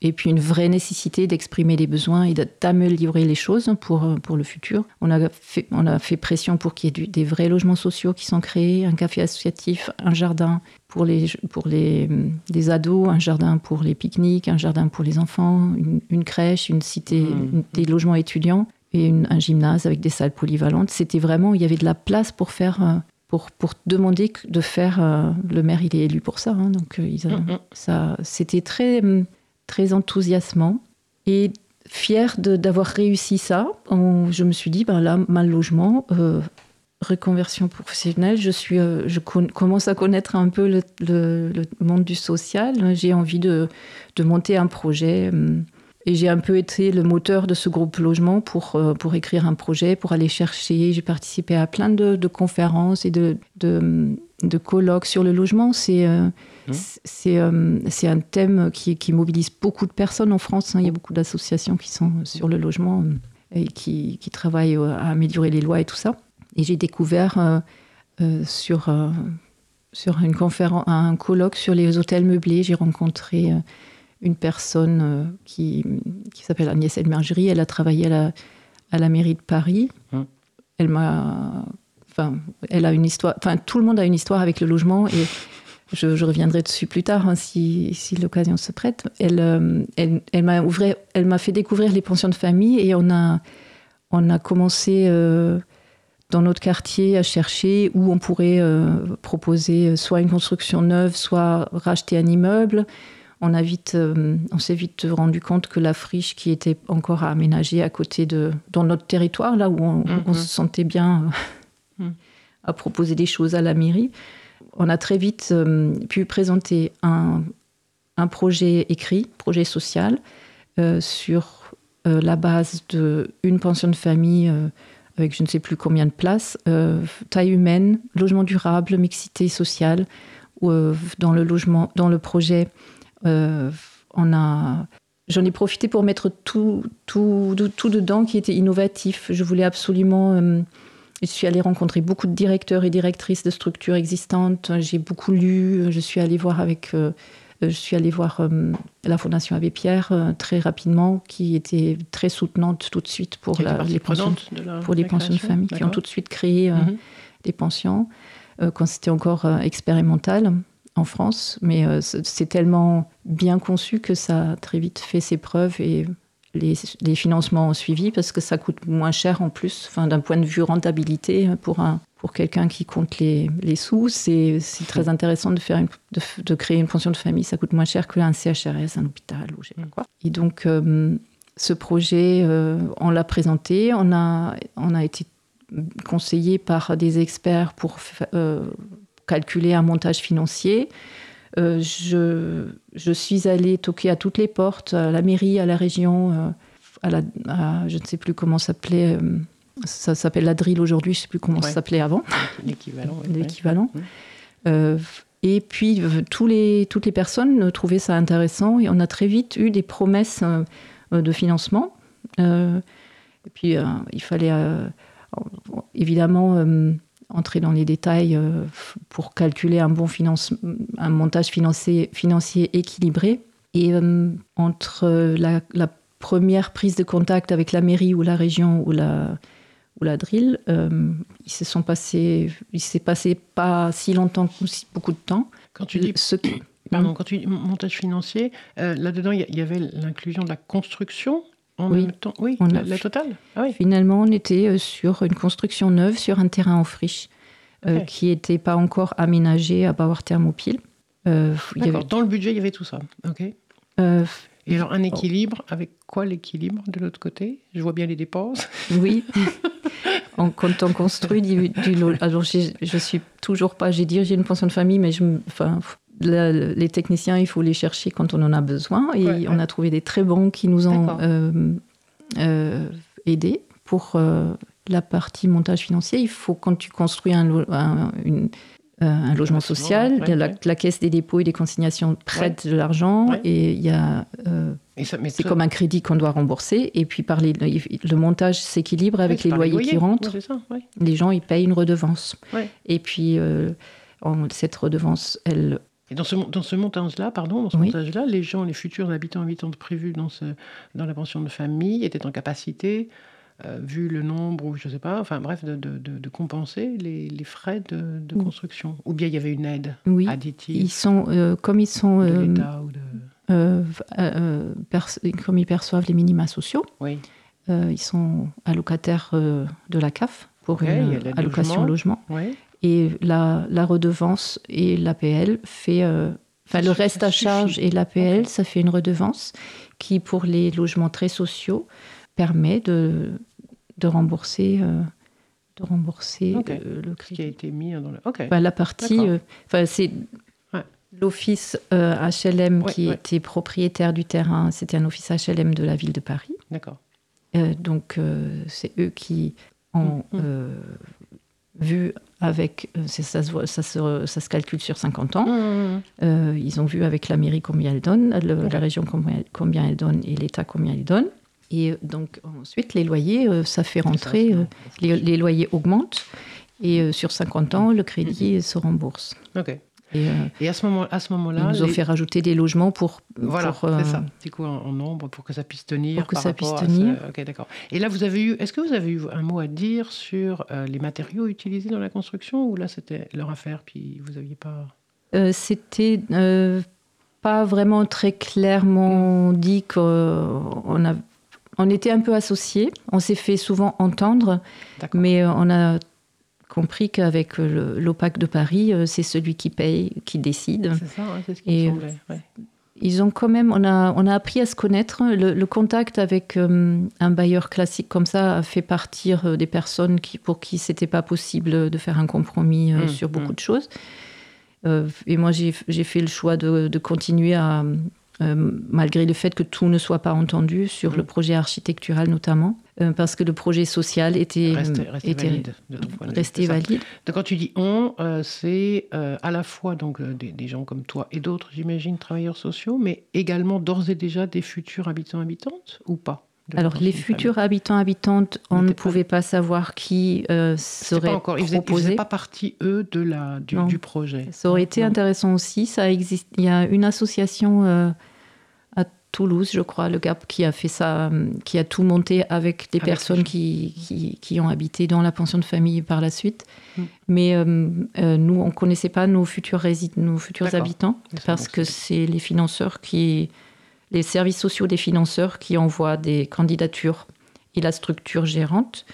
et puis une vraie nécessité d'exprimer les besoins et d'améliorer les choses pour, euh, pour le futur. On a fait, on a fait pression pour qu'il y ait des vrais logements sociaux qui sont créés, un café associatif, un jardin pour les, pour les, des ados, un jardin pour les pique-niques, un jardin pour les enfants, une, crèche, une cité, mmh. des logements étudiants et un gymnase avec des salles polyvalentes. C'était vraiment, il y avait de la place pour faire euh, pour, pour demander de faire. Euh, le maire, il est élu pour ça. Hein, donc, ils, mmh. ça, c'était très, très enthousiasmant et fier d'avoir réussi ça. je me suis dit, ben là, mal logement, euh, reconversion professionnelle, je, suis, euh, je commence à connaître un peu le, le, monde du social. J'ai envie de, de, monter un projet. Euh, et j'ai un peu été le moteur de ce groupe logement pour, pour écrire un projet, pour aller chercher. J'ai participé à plein de, conférences et de, de, de colloques sur le logement. C'est Mmh. Euh, un thème qui, qui, mobilise beaucoup de personnes en France. Hein. Il y a beaucoup d'associations qui sont sur le logement euh, et qui, qui, travaillent euh, à améliorer les lois et tout ça. Et j'ai découvert sur, sur une conférence, un colloque sur les hôtels meublés, j'ai rencontré une personne qui, qui s'appelle Agnès Elmergerie. Elle a travaillé à la, à la mairie de Paris. Mmh. Elle m'a. Enfin, elle a une histoire. Enfin, tout le monde a une histoire avec le logement et je, reviendrai dessus plus tard hein, si, si l'occasion se prête. Elle, elle, elle m'a fait découvrir les pensions de famille et on a, on a commencé dans notre quartier à chercher où on pourrait proposer soit une construction neuve, soit racheter un immeuble on a vite, euh, on s'est vite rendu compte que la friche qui était encore à aménager à côté de, dans notre territoire, là où on, mhm. se sentait bien euh. À proposer des choses à la mairie, on a très vite euh, pu présenter un, projet écrit, projet social, sur la base d'une pension de famille avec je ne sais plus combien de places, taille humaine, logement durable, mixité sociale. dans le logement, dans le projet, euh, j'en ai profité pour mettre tout, tout, tout, dedans qui était innovatif. Je voulais absolument. Euh, je suis allée rencontrer beaucoup de directeurs et directrices de structures existantes. J'ai beaucoup lu. Je suis allée voir avec. Euh, je suis allée voir la Fondation Abbé Pierre très rapidement, qui était très soutenante tout de suite pour les pensions, de pour les pensions de famille, qui ont tout de suite créé mhm. des pensions quand c'était encore expérimental en France, mais euh, c'est tellement bien conçu que ça a très vite fait ses preuves et les, financements ont suivi parce que ça coûte moins cher en plus, enfin, d'un point de vue rentabilité pour un pour quelqu'un qui compte les, les sous, c'est très intéressant de, faire une, de, créer une pension de famille. Ça coûte moins cher qu'un CHRS, un hôpital ou je sais pas quoi. Et donc, euh, ce projet, euh, on l'a présenté, on a, on a été conseillé par des experts pour calculer un montage financier. Euh, je, je, suis allée toquer à toutes les portes, à la mairie, à la région, euh, à la, je ne sais plus comment s'appelait, euh, ça s'appelle la drill aujourd'hui, je ne sais plus comment ça s'appelait avant. L'équivalent. L'équivalent. et puis, tous les, toutes les personnes trouvaient ça intéressant et on a très vite eu des promesses de financement. et puis, il fallait évidemment entrer dans les détails euh, pour calculer un bon finance, un montage financier, financier équilibré. Et euh, entre la, première prise de contact avec la mairie ou la région ou la, ou la drill, euh, il se sont passés, il s'est passé pas si longtemps, beaucoup de temps. Quand tu dis ce Pardon, quand tu dis montage financier, là-dedans, il y, avait l'inclusion de la construction en oui. même temps Oui, on la, a... totale ah oui. Finalement, on était euh, sur une construction neuve sur un terrain en friche euh, qui n'était pas encore aménagé à Bauer Thermopile. Euh, D'accord, dans le budget, il y avait tout ça. Ok. Euh, et alors, un équilibre, avec quoi l'équilibre de l'autre côté? Je vois bien les dépenses. Oui. quand on construit du, du alors je, je suis toujours pas, j'ai dit j'ai une pension de famille, mais je, enfin, les techniciens, il faut les chercher quand on en a besoin. Et on a trouvé des très bons qui nous ont euh, euh, aidés pour euh, la partie montage financier. Il faut, quand tu construis un, un, logement social, la, caisse des dépôts et des consignations prête de l'argent et il y a. c'est comme un crédit qu'on doit rembourser. Et puis, par le montage s'équilibre avec les loyers, qui rentrent. les gens, ils payent une redevance. Et puis, cette redevance, elle et dans ce, dans ce montage-là, pardon, dans ce montage-là, les gens, les futurs habitants habitantes prévus dans, ce, dans la pension de famille étaient en capacité, euh, vu le nombre, ou je ne sais pas, enfin bref, de, de, de, compenser les, les, frais de, construction. Ou bien il y avait une aide oui. additive. Ils sont, euh, comme ils sont... Euh, comme ils perçoivent les minima sociaux, oui. ils sont allocataires de la CAF pour une allocation logement. logement. Et la, la redevance et l'APL fait. Euh, enfin, le reste à charge et l'APL, ça fait une redevance qui, pour les logements très sociaux, permet de, de rembourser, euh, de rembourser euh, le crédit. qui a été mis dans le. Enfin, la partie. Enfin, c'est. L'office HLM qui était propriétaire du terrain, c'était un office HLM de la ville de Paris. D'accord. donc, c'est eux qui ont mm, mm vu avec, euh, ça, se, ça, se, ça, se, calcule sur 50 ans, mmh. euh, ils ont vu avec la mairie combien elle donne, la région combien, combien, elle donne et l'État combien il donne. Et donc ensuite, les loyers, euh, ça fait rentrer, les, loyers augmentent et sur 50 ans, le crédit mmh. se rembourse. Ok. Et, euh, et, à ce moment, à ce moment-là, ils nous ont fait rajouter des logements pour. Voilà, euh, c'est ça. Du coup, en, nombre pour que ça puisse tenir. Pour que ça puisse tenir. Ok, d'accord. Et là, vous avez eu. Est-ce que vous avez eu un mot à dire sur euh, les matériaux utilisés dans la construction ou là, c'était leur affaire, puis vous n'aviez pas? C'était pas vraiment très clairement dit qu'on a on était un peu associés, on s'est fait souvent entendre, mais on a compris qu'avec l'OPAC de Paris, c'est celui qui paye, qui décide. C'est ça, c'est ce qui me semblait ils ont quand même, on a, on a appris à se connaître. Le, contact avec euh, un bailleur classique comme ça a fait partir euh, des personnes qui, pour qui c'était pas possible de faire un compromis euh, mmh, sur beaucoup mmh. de choses. et moi, j'ai fait le choix de, de continuer à, malgré le fait que tout ne soit pas entendu sur le mmh. projet architectural notamment. Euh, parce que le projet social était, resté, valide. resté valide. Donc, quand tu dis on, euh, c'est euh, à la fois donc, des, gens comme toi et d'autres, j'imagine, travailleurs sociaux, mais également d'ores et déjà des futurs habitants habitantes ou pas alors, les futurs habitants habitantes, on ne pouvait pas savoir qui serait pas encore. Ils proposé. Ils faisaient pas partie eux de la du, projet. Ça aurait été intéressant aussi. Ça existe. Il y a une association Toulouse, je crois, le GAP, qui a fait ça, qui a tout monté avec des personnes qui, qui, ont habité dans la pension de famille par la suite. Mm. Mais euh, euh, nous, on ne connaissait pas nos futurs, nos futurs habitants parce que c'est les financeurs qui, les services sociaux des financeurs qui envoient des candidatures et la structure gérante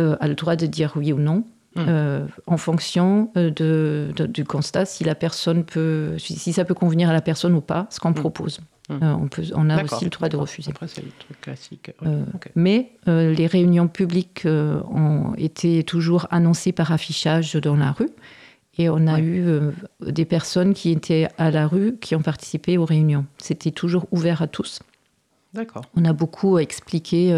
euh, a le droit de dire oui ou non. Mm. en fonction de, du constat si la personne peut si ça peut convenir à la personne ou pas ce qu'on mm. propose euh, on, peut, on, a aussi le droit de refuser. Après, c'est le truc classique. Euh, mais euh, les réunions publiques ont été toujours annoncées par affichage dans la rue. Et on a eu des personnes qui étaient à la rue qui ont participé aux réunions. C'était toujours ouvert à tous. D'accord. On a beaucoup expliqué.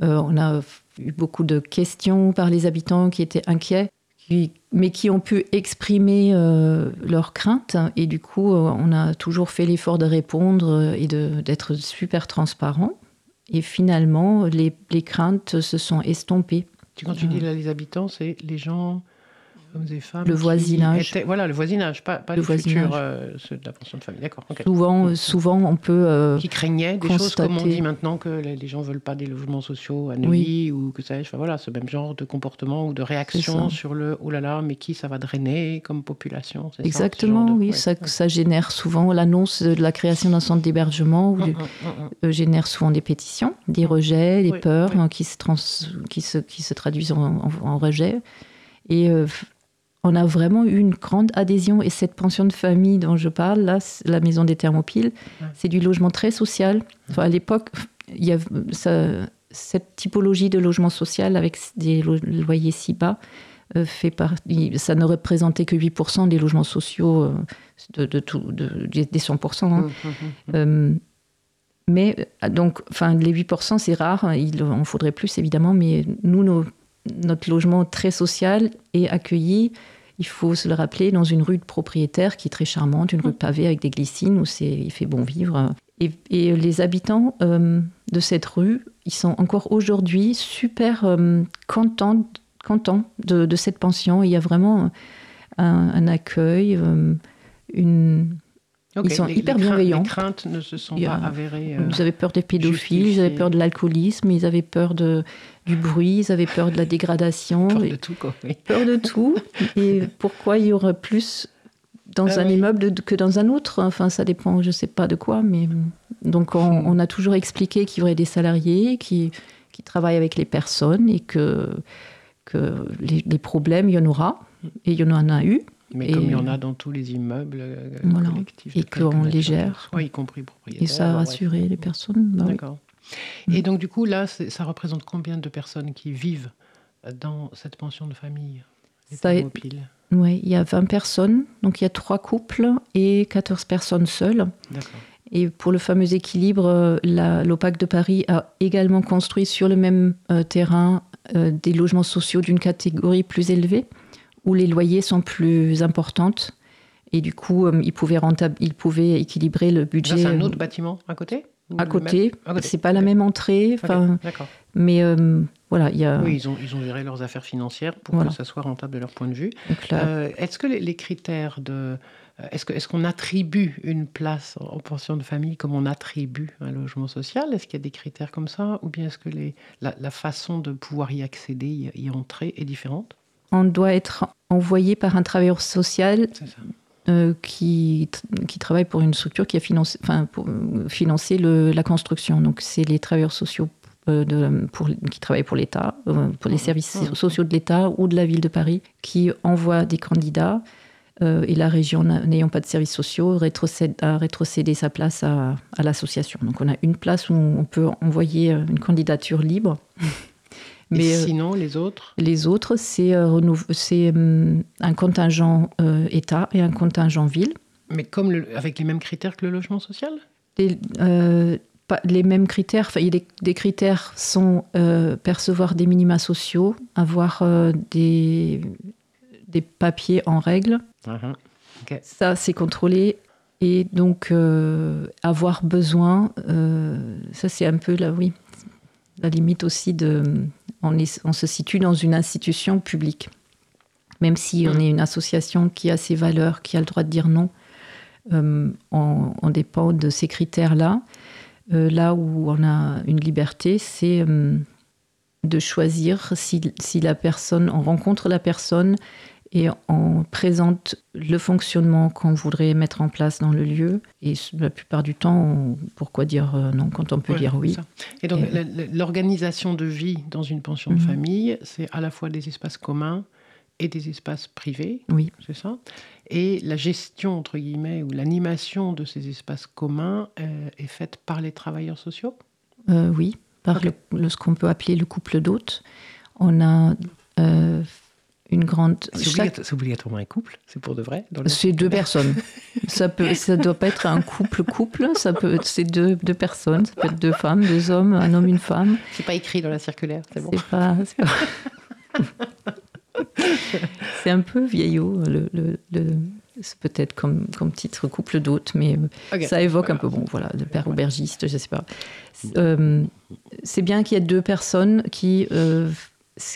on a eu beaucoup de questions par les habitants qui étaient inquiets mais qui ont pu exprimer euh, leurs craintes. Et du coup, euh, on a toujours fait l'effort de répondre et d'être super transparent. Et finalement, les, les, craintes se sont estompées. Quand tu dis là, les habitants, c'est les gens le voisinage. voilà, le voisinage, pas, pas le futurs, euh, ceux de la pension de famille. D'accord. Souvent, souvent, on peut. Euh, qui craignaient des choses comme on dit maintenant que les gens veulent pas des logements sociaux à Neuilly ou que sais-je. Enfin, voilà, ce même genre de comportement ou de réaction sur le oh là là, mais qui ça va drainer comme population. Exactement, oui. Ça, ça génère souvent l'annonce de la création d'un centre d'hébergement ou euh, génère souvent des pétitions, des rejets, des peurs hein, qui, se trans, qui, se, qui se traduisent en, en, rejet. Et on a vraiment eu une grande adhésion. Et cette pension de famille dont je parle, là, la maison des Thermopyles, c'est du logement très social. à l'époque, il y a cette typologie de logement social avec des loyers si bas. Euh, fait ça ne représentait que 8% des logements sociaux euh, de, des 100%. Hein. Mmh, mmh, mmh, euh, mais donc, enfin, les 8%, c'est rare. Il en faudrait plus, évidemment. Mais nous, nos, notre logement très social est accueilli, il faut se le rappeler, dans une rue de propriétaire qui est très charmante, une rue pavée avec des glycines où c'est, il fait bon vivre. Et, les habitants euh, de cette rue, ils sont encore aujourd'hui super euh, contents, contents de, cette pension. Il y a vraiment un, accueil, euh, une, ils sont hyper bienveillants. Les craintes ne se sont pas avérées. ils avaient peur des pédophiles, ils avaient peur de l'alcoolisme, ils avaient peur de, du bruit, ils avaient peur de la dégradation. Peur de tout, quoi. Peur de tout. Et pourquoi il y aurait plus dans ah un immeuble que dans un autre? Enfin, ça dépend, je ne sais pas de quoi, mais donc on, a toujours expliqué qu'il y aurait des salariés qui, qui travaillent avec les personnes et que, que les, problèmes, il y en aura, et il y en a eu. Mais comme il y en a dans tous les immeubles euh, collectifs. Et qu'on les gère. y compris propriétaires. Et ça a rassuré les personnes. Bah D'accord. Et donc, du coup, là, ça représente combien de personnes qui vivent dans cette pension de famille Oui, il y a 20 personnes. Donc, il y a trois couples et 14 personnes seules. Et pour le fameux équilibre, l'OPAC de Paris a également construit sur le même euh, terrain euh, des logements sociaux d'une catégorie plus élevée, où les loyers sont plus importantes. Et du coup, euh, ils, pouvaient ils pouvaient équilibrer le budget. C'est un autre bâtiment à côté? À côté. C'est pas la même entrée. Enfin, Mais euh, voilà, il y a. Oui, ils ont, ils ont géré leurs affaires financières pour que ça soit rentable de leur point de vue. Euh, est-ce que les, critères de. Euh, est-ce qu'on est qu'on attribue une place en pension de famille comme on attribue un logement social? Est-ce qu'il y a des critères comme ça? Ou bien est-ce que les, la, la, façon de pouvoir y accéder, y, entrer est différente? On doit être envoyé par un travailleur social qui, qui travaille pour une structure qui a financé, enfin, pour, financer le, la construction. Donc, c'est les travailleurs sociaux de, pour, qui travaillent pour l'État, pour les services sociaux de l'État ou de la ville de Paris, qui envoient des candidats euh, et la région n'ayant pas de services sociaux rétrocède, a rétrocédé sa place à, l'association. Donc on a une place où on peut envoyer euh, une candidature libre. Mais et euh, sinon, les autres Les autres, c'est un contingent État et un contingent ville. Mais comme avec les mêmes critères que le logement social? Les, pas les mêmes critères. Enfin, a des, critères sont percevoir des minima sociaux, avoir des, des papiers en règle, Uh-huh. Ça, c'est contrôlé. Et donc, euh, avoir besoin, euh, ça, c'est un peu là, oui, la limite aussi de. On, se situe dans une institution publique. Même si on est une association qui a ses valeurs, qui a le droit de dire non, euh, on, dépend de ces critères-là. là où on a une liberté, c'est de choisir si, si, la personne, on rencontre la personne et on présente le fonctionnement qu'on voudrait mettre en place dans le lieu. Et la plupart du temps, pourquoi dire euh, non quand on peut dire oui Et donc, l'organisation de vie dans une pension de mhm. famille, c'est à la fois des espaces communs et des espaces privés. Oui. C'est ça? Et la gestion, entre guillemets, ou l'animation de ces espaces communs euh, est faite par les travailleurs sociaux? Euh, Oui, par le, ce qu'on peut appeler le couple d'hôtes. On a une grande. C'est obligatoirement un couple, c'est pour de vrai. C'est deux personnes. ça peut, ça doit pas être un couple couple. Ça peut, c'est deux, deux personnes. Ça peut être deux femmes, deux hommes, un homme, une femme. C'est pas écrit dans la circulaire, c'est bon. C'est pas. C'est un peu vieillot. Le, le, c'est peut-être comme, comme titre couple d'hôtes, mais ça évoque un peu, bon, voilà, le père aubergiste, je sais pas. Euh, c'est bien qu'il y ait deux personnes qui euh,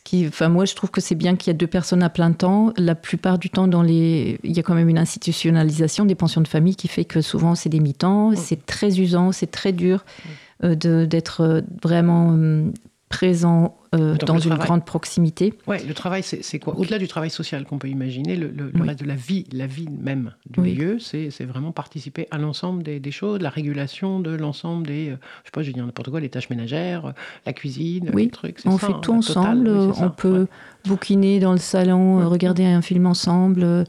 qui, enfin moi je trouve que c'est bien qu'il y ait deux personnes à plein temps. La plupart du temps, dans les, il y a quand même une institutionnalisation des pensions de famille qui fait que souvent c'est des mi-temps, mm. c'est très usant, c'est très dur mm. euh, d'être euh, vraiment hum, présent euh, dans une grande proximité. Ouais, le travail, c'est quoi Au-delà du travail social qu'on peut imaginer, le, reste de la vie, la vie même du lieu, c'est vraiment participer à l'ensemble des, choses, la régulation de l'ensemble des, euh, je sais pas, je vais dire n'importe quoi, les tâches ménagères, la cuisine, oui. les trucs. On fait hein, tout ensemble. on peut bouquiner dans le salon, regarder un film ensemble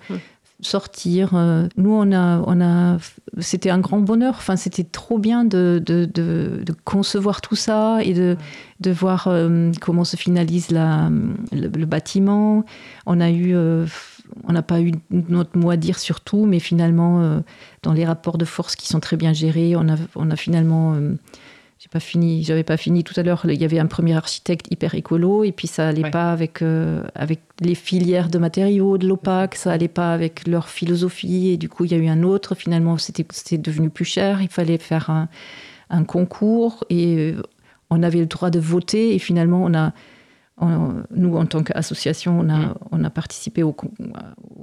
sortir. Euh, nous, on a, on a, c'était un grand bonheur. Enfin, c'était trop bien de, de, concevoir tout ça et de, de voir euh, comment se finalise la, le, bâtiment. On a eu, euh, on n'a pas eu notre mot à dire sur tout, mais finalement, dans les rapports de force qui sont très bien gérés, on a, on a finalement j'ai pas fini, j'avais pas fini tout à l'heure. Il y avait un premier architecte hyper écolo, et puis ça allait pas avec euh, avec les filières de matériaux de l'OPAC, ça allait pas avec leur philosophie, et du coup il y a eu un autre. Finalement, c'était c'était devenu plus cher. Il fallait faire un, un concours, et euh, on avait le droit de voter, et finalement on a nous, en tant qu'association, on a, mm. on a participé au,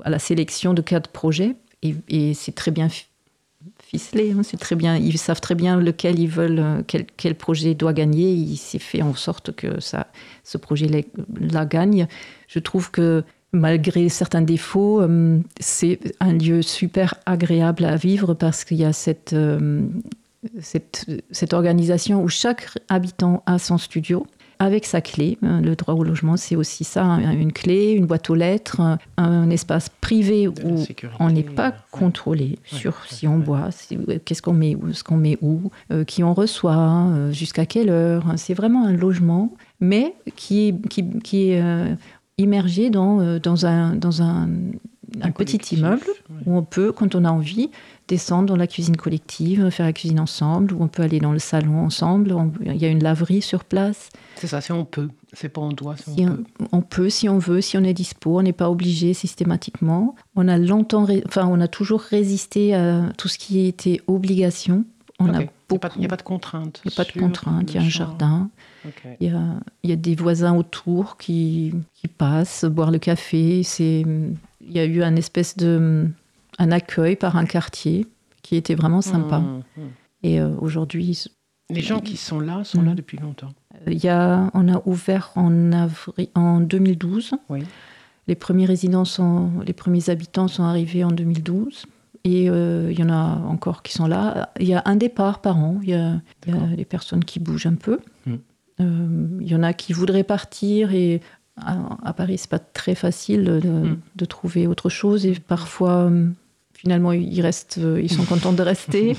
à la sélection de quatre projets et, et c'est très bien Hein, c'est très bien. Ils savent très bien lequel ils veulent, euh, quel, projet doit gagner. Il s'est fait en sorte que ça, ce projet la gagne. Je trouve que malgré certains défauts, euh, c'est un lieu super agréable à vivre parce qu'il y a cette, euh, cette organisation où chaque habitant a son studio avec sa clé. Hein, le droit au logement, c'est aussi ça, hein, une clé, une boîte aux lettres, un espace privé où on n'est pas contrôlé sur si on boit, qu'est-ce qu'on met, ce qu'on met où, euh, qui on reçoit, euh, jusqu'à quelle heure. C'est vraiment un logement, mais qui, qui, qui est euh, immergé dans, dans un, dans un, un petit immeuble où on peut, quand on a envie, descendre dans la cuisine collective, faire la cuisine ensemble, ou on peut aller dans le salon ensemble. il y a une laverie sur place. C'est ça, si on peut. C'est pas on doit, si, on, peut. On peut, si on veut, si on est dispo. On n'est pas obligé systématiquement. On a longtemps, enfin, on a toujours résisté à tout ce qui était obligation. On a il n'y a, pas de contraintes. Il n'y a pas de contraintes. Il y a un jardin. Il, y a, il, y a, des voisins autour qui, qui passent boire le café. C'est, il y a eu un espèce de un accueil par un quartier qui était vraiment sympa. Mmh, mmh. Et euh, aujourd'hui. Les gens qui sont là sont là mmh. depuis longtemps. Il y a, on a ouvert en, avril, en 2012. Oui. les premiers résidents sont, les premiers habitants sont arrivés en 2012. Et il y en a encore qui sont là. Il y a un départ par an. Il y a, des personnes qui bougent un peu. Hmm. Il y en a qui voudraient partir et à, Paris, c'est pas très facile de, de, trouver autre chose. Et parfois, finalement, ils, restent, euh, ils sont contents de rester.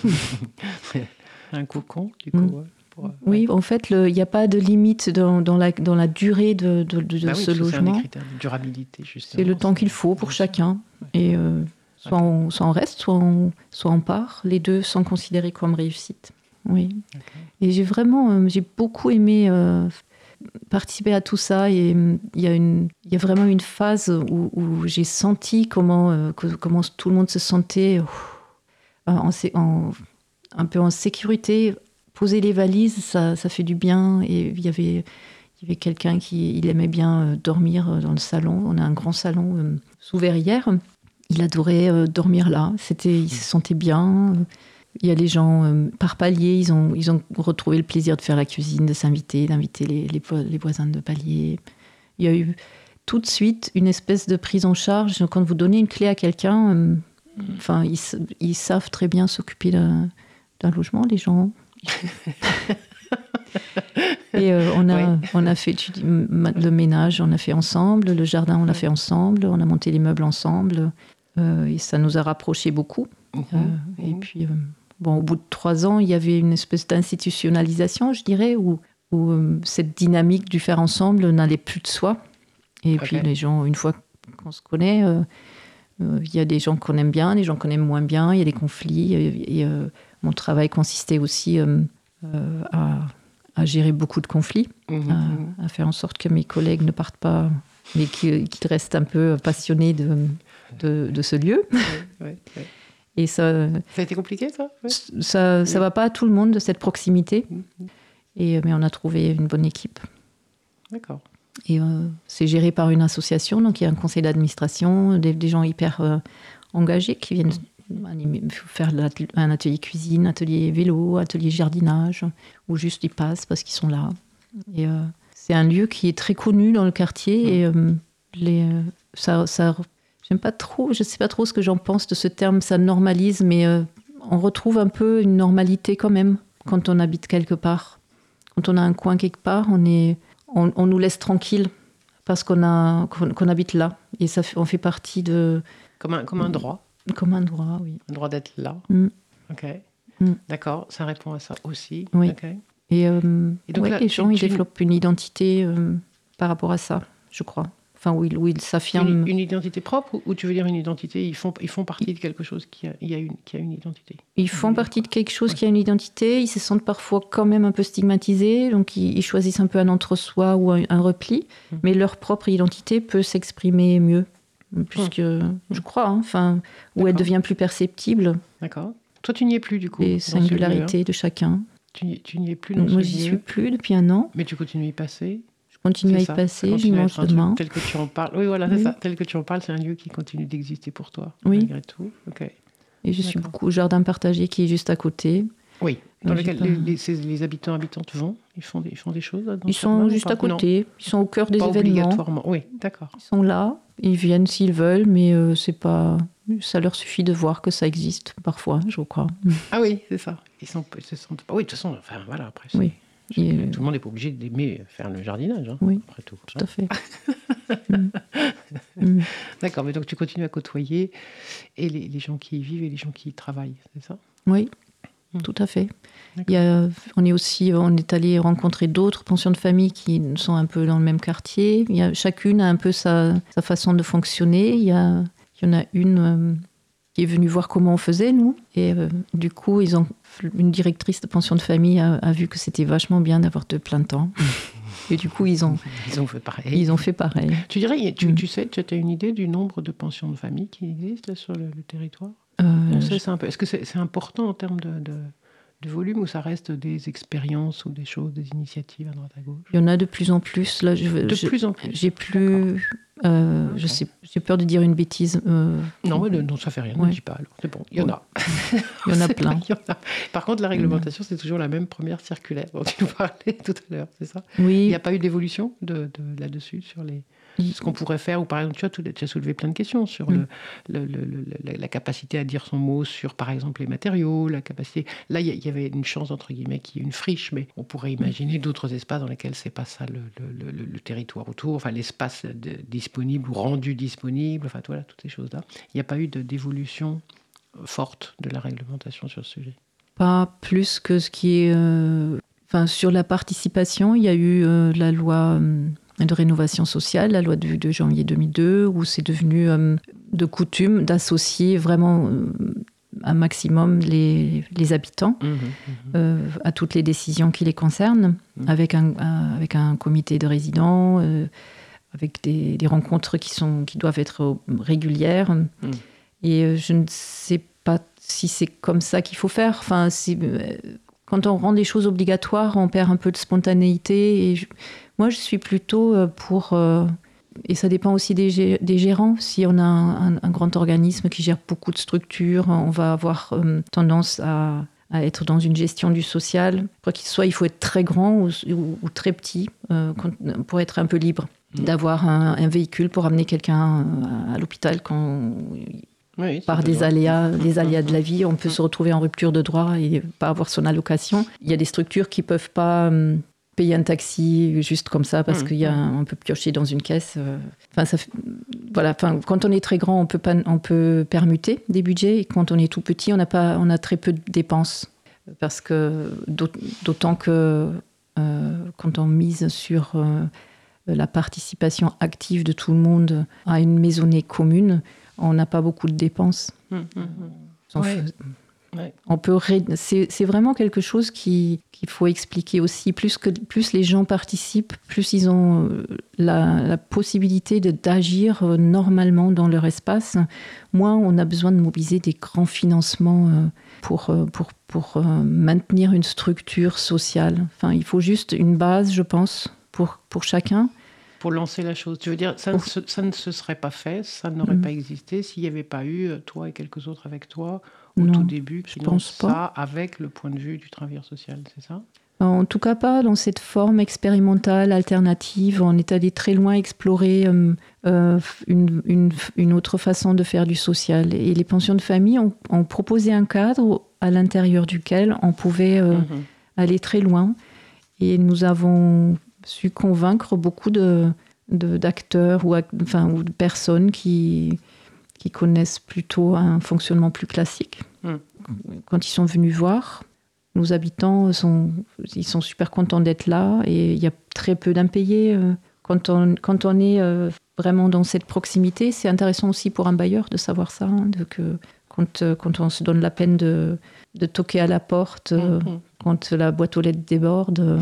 un cocon, du coup. Mm. Euh, oui, en fait, il n'y a pas de limite dans, dans, la, dans la durée de, de, de bah ce logement. C'est de durabilité, justement. C'est le temps qu'il faut pour chacun. Et euh, soit, on, soit, on, reste, soit on, soit on part. Les deux sont considérés comme réussite. Oui. Et j'ai vraiment, j'ai beaucoup aimé participer à tout ça. Et euh, il y a, une, il y a vraiment une phase où, j'ai senti comment, euh, comment tout le monde se sentait en, en, un peu en sécurité. Poser les valises, ça, ça fait du bien. Et il y avait, il y avait quelqu'un qui il aimait bien euh, dormir dans le salon. On a un grand salon sous verrière. Il adorait dormir là. C'était, il se sentait bien. Il y a les gens euh, par palier, ils ont, ils ont retrouvé le plaisir de faire la cuisine, de s'inviter, d'inviter les, les, voisins de palier. Il y a eu tout de suite une espèce de prise en charge. Quand vous donnez une clé à quelqu'un, euh, enfin, ils, ils, savent très bien s'occuper d'un logement, les gens. Et euh, on, a, on a fait le ménage, on a fait ensemble, le jardin, on l'a fait ensemble, on a monté les meubles ensemble. et ça nous a rapprochés beaucoup. Mhm. et puis, Bon, au bout de trois ans, il y avait une espèce d'institutionnalisation, je dirais, où, où euh, cette dynamique du faire ensemble n'allait plus de soi. Et puis les gens, une fois qu'on se connaît, euh, euh, il y a des gens qu'on aime bien, des gens qu'on aime moins bien, il y a des conflits. Et, mon travail consistait aussi à, à, gérer beaucoup de conflits, mhm. à, faire en sorte que mes collègues ne partent pas, mais qu'ils restent un peu passionnés de, de, de ce lieu. Et ça, ça a été compliqué, ça? Ça ne va pas à tout le monde de cette proximité. Mm-hmm. Et, mais on a trouvé une bonne équipe. D'accord. Et euh, c'est géré par une association, donc il y a un conseil d'administration, des, gens hyper euh, engagés qui viennent animer, faire un atelier cuisine, atelier vélo, atelier jardinage, ou juste ils passent parce qu'ils sont là. Et euh, c'est un lieu qui est très connu dans le quartier mm. et les, ça, ça J'aime pas trop, je sais pas trop ce que j'en pense de ce terme, ça normalise, mais euh, on retrouve un peu une normalité quand même quand on habite quelque part. Quand on a un coin quelque part, on, est, on, nous laisse tranquille parce qu'on a qu'on habite là et ça fait, on fait partie de comme un, comme un droit. Comme un droit, oui. Un droit d'être là. Mm. Ok. Mm. D'accord, ça répond à ça aussi. Oui. Et, euh, donc les gens ils développent une identité euh, par rapport à ça, je crois enfin où il, s'affirme. Une, identité propre ou tu veux dire une identité ils font, ils font partie de quelque chose qui a, il a, une, qui a une identité Ils font partie de quelque chose qui a une identité, ils se sentent parfois quand même un peu stigmatisés, donc ils, choisissent un peu un entre-soi ou un, repli, hum. mais leur propre identité peut s'exprimer mieux, puisque hum. je crois, hein, enfin, où elle devient plus perceptible. D'accord. Toi, tu n'y es plus du coup Les singularités de chacun. Tu n'y es plus dans Moi, j'y suis plus depuis un an. Mais tu continues à y passer continue à y passer, j'y mange demain. Tel que tu en parles. Oui, voilà, c'est ça. Tel que tu en parles, c'est un lieu qui continue d'exister pour toi, oui. malgré tout. Ok. Et je suis beaucoup au jardin partagé qui est juste à côté. Oui, dans lequel les, les, habitants habitantes vont ils font, des, ils font des choses dans Ils sont juste à côté, ils sont au cœur des événements. Obligatoirement, oui, d'accord. Ils sont là, ils viennent s'ils veulent, mais euh, c'est pas. Ça leur suffit de voir que ça existe parfois, je crois. Ah oui, c'est ça. Ils sont, se sentent pas. Oui, de toute façon, enfin voilà, après. Oui. Tout le monde n'est pas obligé d'aimer faire le jardinage, hein, oui, après tout. Tout à fait. Mm. Mm. D'accord, mais donc tu continues à côtoyer et les, gens qui y vivent et les gens qui y travaillent, c'est ça? Oui, mm. tout à fait. Il y a, on est aussi, on est allé rencontrer d'autres pensions de famille qui sont un peu dans le même quartier. Il y a, chacune a un peu sa, sa façon de fonctionner. Il y, a, il y en a une euh, qui est venue voir comment on faisait, nous. Et euh, du coup, ils ont, une directrice de pension de famille a, vu que c'était vachement bien d'avoir de plein temps. Et du coup, ils ont, ils ont fait pareil. Ils ont fait pareil. Tu dirais, tu, mm. tu sais, tu as une idée du nombre de pensions de famille qui existent sur le, territoire? Euh, Est-ce que c'est important en termes de, de volume ou ça reste des expériences ou des choses, des initiatives à droite à gauche? Il y en a de plus en plus. Là, je, de plus en plus. J'ai plus. Euh, je sais, j'ai peur de dire une bêtise. Euh, non, mais non, ça fait rien. Ne dis pas. C'est bon. Il y en a. il y en a plein. Par contre, la réglementation, c'est toujours la même première circulaire dont tu nous parlais tout à l'heure, c'est ça? Oui. Il n'y a pas eu d'évolution de, de là-dessus sur les ce qu'on pourrait faire, ou par exemple, tu as, tu as soulevé plein de questions sur mm. le, la capacité à dire son mot sur, par exemple, les matériaux, la capacité. Là, il y, avait une chance, entre guillemets, qui est une friche, mais on pourrait imaginer d'autres espaces dans lesquels c'est pas ça le, territoire autour, enfin, l'espace disponible ou rendu disponible, enfin, voilà, toutes ces choses-là. Il n'y a pas eu d'évolution forte de la réglementation sur ce sujet? Pas plus que ce qui est. Euh, enfin, sur la participation, il y a eu euh, la loi. Euh, de rénovation sociale, la loi de, de janvier 2002, où c'est devenu euh, de coutume d'associer vraiment euh, un maximum les, les habitants mmh, mmh, mmh. Euh, à toutes les décisions qui les concernent, avec, un, avec un comité de résidents, avec des, des, rencontres qui, sont, qui doivent être régulières. Et je ne sais pas si c'est comme ça qu'il faut faire. Enfin, quand on rend les choses obligatoires, on perd un peu de spontanéité. Et moi, je suis plutôt euh, pour. Euh, et ça dépend aussi des, des gérants. Si on a un, grand organisme qui gère beaucoup de structures, on va avoir euh, tendance à, à, être dans une gestion du social. Pour qu'il soit, il faut être très grand ou, ou, très petit pour être un peu libre. Mmh. D'avoir un, un, véhicule pour amener quelqu'un à, l'hôpital quand par des aléas, les aléas de la vie, on peut se retrouver en rupture de droit et pas avoir son allocation. Il y a des structures qui peuvent pas payer un taxi juste comme ça parce mmh. qu'il y a un, on peut piocher dans une caisse. Euh. Enfin, ça, voilà. Enfin, quand on est très grand, on peut pas, on peut permuter des budgets. Et quand on est tout petit, on a pas, on a très peu de dépenses parce que d'autant que euh, quand on mise sur euh, la participation active de tout le monde à une maisonnée commune, on n'a pas beaucoup de dépenses. Mmh, mmh, on peut c'est vraiment quelque chose qu'il faut expliquer aussi. Plus, que, plus les gens participent, plus ils ont euh, la, possibilité d'agir euh, normalement dans leur espace, moins on a besoin de mobiliser des grands financements euh, pour, pour, pour maintenir une structure sociale. Enfin, il faut juste une base, je pense, pour, pour chacun pour lancer la chose. Tu veux dire, ça, ne se, ça ne se serait pas fait, ça n'aurait mm. pas existé s'il n'y avait pas eu toi et quelques autres avec toi au tout début qui je pense pas. ça avec le point de vue du travailleur social, c'est ça? En tout cas pas dans cette forme expérimentale, alternative. On est allé très loin explorer euh, euh, une, une, autre façon de faire du social. Et les pensions de famille ont, proposé un cadre à l'intérieur duquel on pouvait euh, mhm. aller très loin. Et nous avons su convaincre beaucoup de, d'acteurs ou, enfin, ou de personnes qui, qui connaissent plutôt un fonctionnement plus classique. Hmm. Quand ils sont venus voir, nos habitants sont, ils sont super contents d'être là et il y a très peu d'impayés. Euh, quand on, quand on est euh, vraiment dans cette proximité, c'est intéressant aussi pour un bailleur de savoir ça, hein, de que quand, euh, quand on se donne la peine de, de toquer à la porte, hmm, hmm. quand la boîte aux lettres déborde,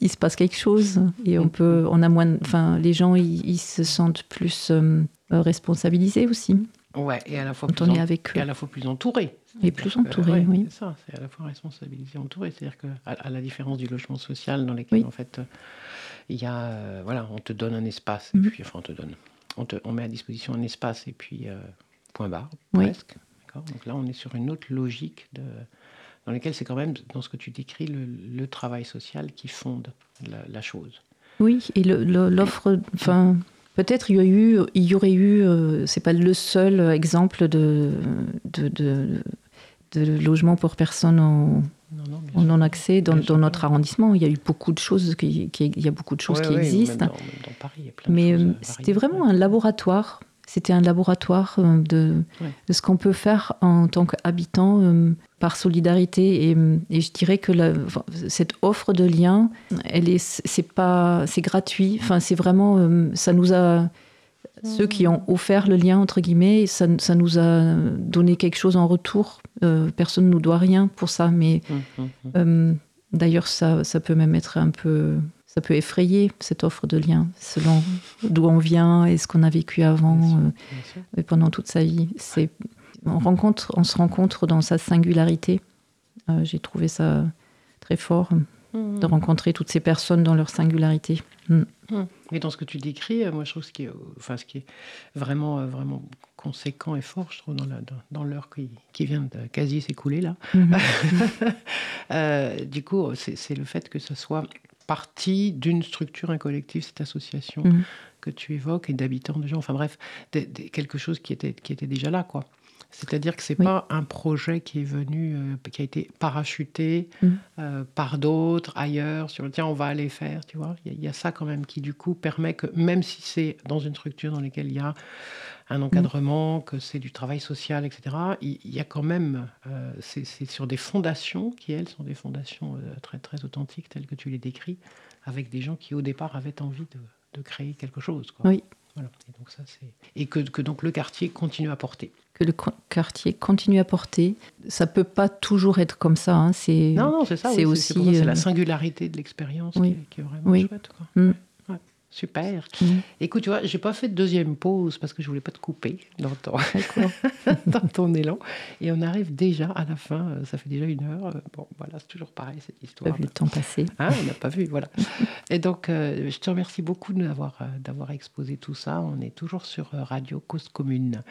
il se passe quelque chose et on peut, on a moins, enfin, les gens ils se sentent plus euh, responsabilisé aussi. Ouais, et à la fois, plus, avec et à la fois plus entouré. Et plus entouré, oui. C'est ça, c'est à la fois responsabilisé, entouré. C'est-à-dire qu'à à la différence du logement social, dans lequel, en fait, il y a. Euh, voilà, on te donne un espace, et mhm. puis, enfin, on te donne. On, te, on met à disposition un espace, et puis, euh, point barre, presque. Donc là, on est sur une autre logique de, dans laquelle c'est quand même, dans ce que tu décris, le, travail social qui fonde la, la chose. Oui, et l'offre. Enfin Peut-être il y, a eu, il y aurait eu, euh, c'est pas le seul exemple de, de, de, logement pour personnes en, non, accès dans, notre arrondissement. Il y a eu beaucoup de choses qui, il y a beaucoup de choses qui existent. Mais euh, c'était vraiment un laboratoire c'était un laboratoire euh, de, de ce qu'on peut faire en tant qu'habitant euh, par solidarité. Et, et, je dirais que la, cette offre de lien, elle est, c'est pas, c'est gratuit. Enfin, c'est vraiment, euh, ça nous a, ceux qui ont offert le lien entre guillemets, ça, ça nous a donné quelque chose en retour. personne ne nous doit rien pour ça, mais hum, hum, hum. d'ailleurs, ça, ça peut même être un peu ça peut effrayer cette offre de lien selon d'où on vient et ce qu'on a vécu avant euh, et pendant toute sa vie. C'est on rencontre, on se rencontre dans sa singularité. Euh, j'ai trouvé ça très fort mmh. de rencontrer toutes ces personnes dans leur singularité. Mmh. Mmh. Et dans ce que tu décris, euh, moi je trouve ce qui est, enfin, ce qui est vraiment, vraiment conséquent et fort, je trouve, dans, la, dans, l'heure qui, qui, vient de quasi s'écouler là. du coup, c'est, c'est le fait que ce soit partie d'une structure, un collectif, cette association, mmh. que tu évoques et d'habitants de gens. Enfin bref, quelque chose qui était, qui était déjà là, quoi. C'est-à-dire que c'est n'est pas un projet qui est venu, euh, qui a été parachuté mm. euh, par d'autres ailleurs. Sur tiens, on va aller faire, tu vois. Il y, a ça quand même qui du coup permet que même si c'est dans une structure dans laquelle il y a un encadrement, que c'est du travail social, etc. Il, y a quand même, euh, c'est sur des fondations qui elles sont des fondations très très authentiques telles que tu les décris, avec des gens qui au départ avaient envie de, de créer quelque chose. Quoi. Oui. Voilà. Et donc ça et que, que donc le quartier continue à porter que le quartier continue à porter. Ça peut pas toujours être comme ça. Hein. C'est non, non, c'est ça. C'est aussi c'est la euh, singularité de l'expérience qui, est vraiment chouette. Quoi. Mm. Super. Mm. Écoute, tu vois, j'ai pas fait de deuxième pause parce que je voulais pas te couper dans ton, dans ton élan. Et on arrive déjà à la fin. Euh, ça fait déjà une heure. Euh, bon, voilà, c'est toujours pareil cette histoire. Pas vu le temps passer. Hein, on n'a pas vu, voilà. Et donc, euh, je te remercie beaucoup d'avoir d'avoir exposé tout ça. On est toujours sur Radio Cause Commune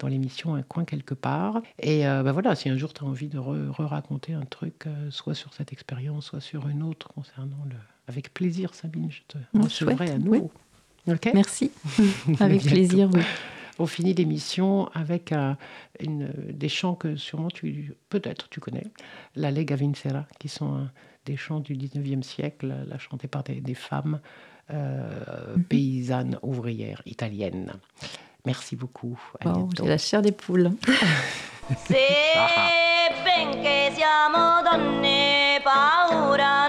dans l'émission Un coin quelque part. Et ben voilà, si un jour tu as envie de re-raconter un truc, soit sur cette expérience, soit sur une autre concernant le avec plaisir, Sabine, je te recevrai à nouveau. Merci. avec plaisir, oui. On finit l'émission avec euh, une, des chants que sûrement tu, peut-être tu connais, la Lega Vincera, qui sont euh, des chants du 19e siècle, la chantés par des, femmes euh, mhm. paysannes ouvrières italiennes. Merci beaucoup. J'ai la chair des poules. per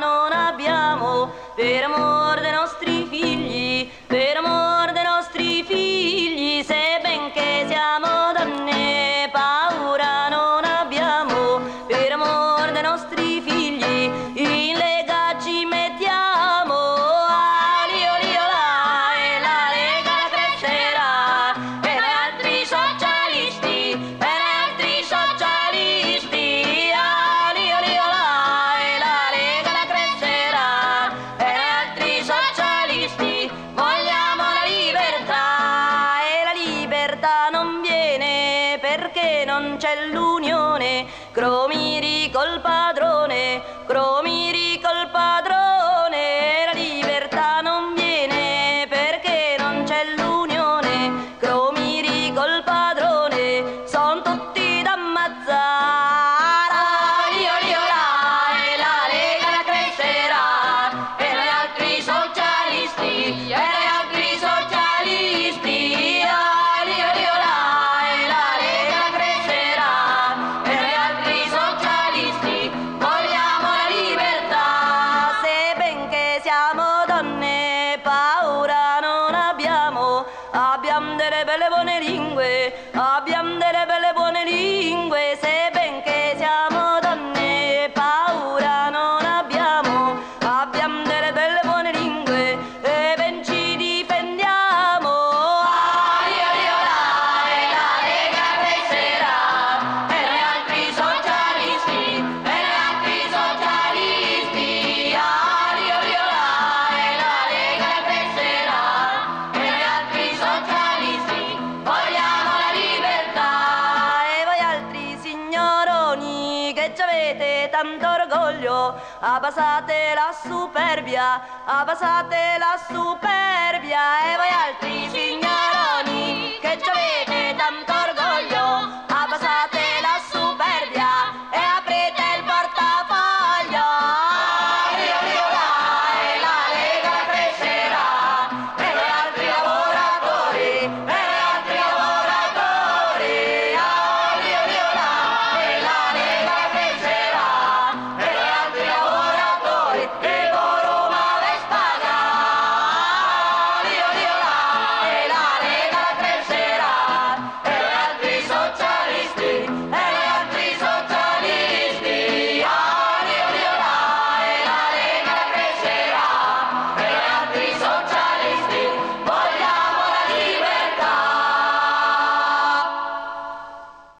abbassate la superbia e voi altri signoroni che ci avete tanto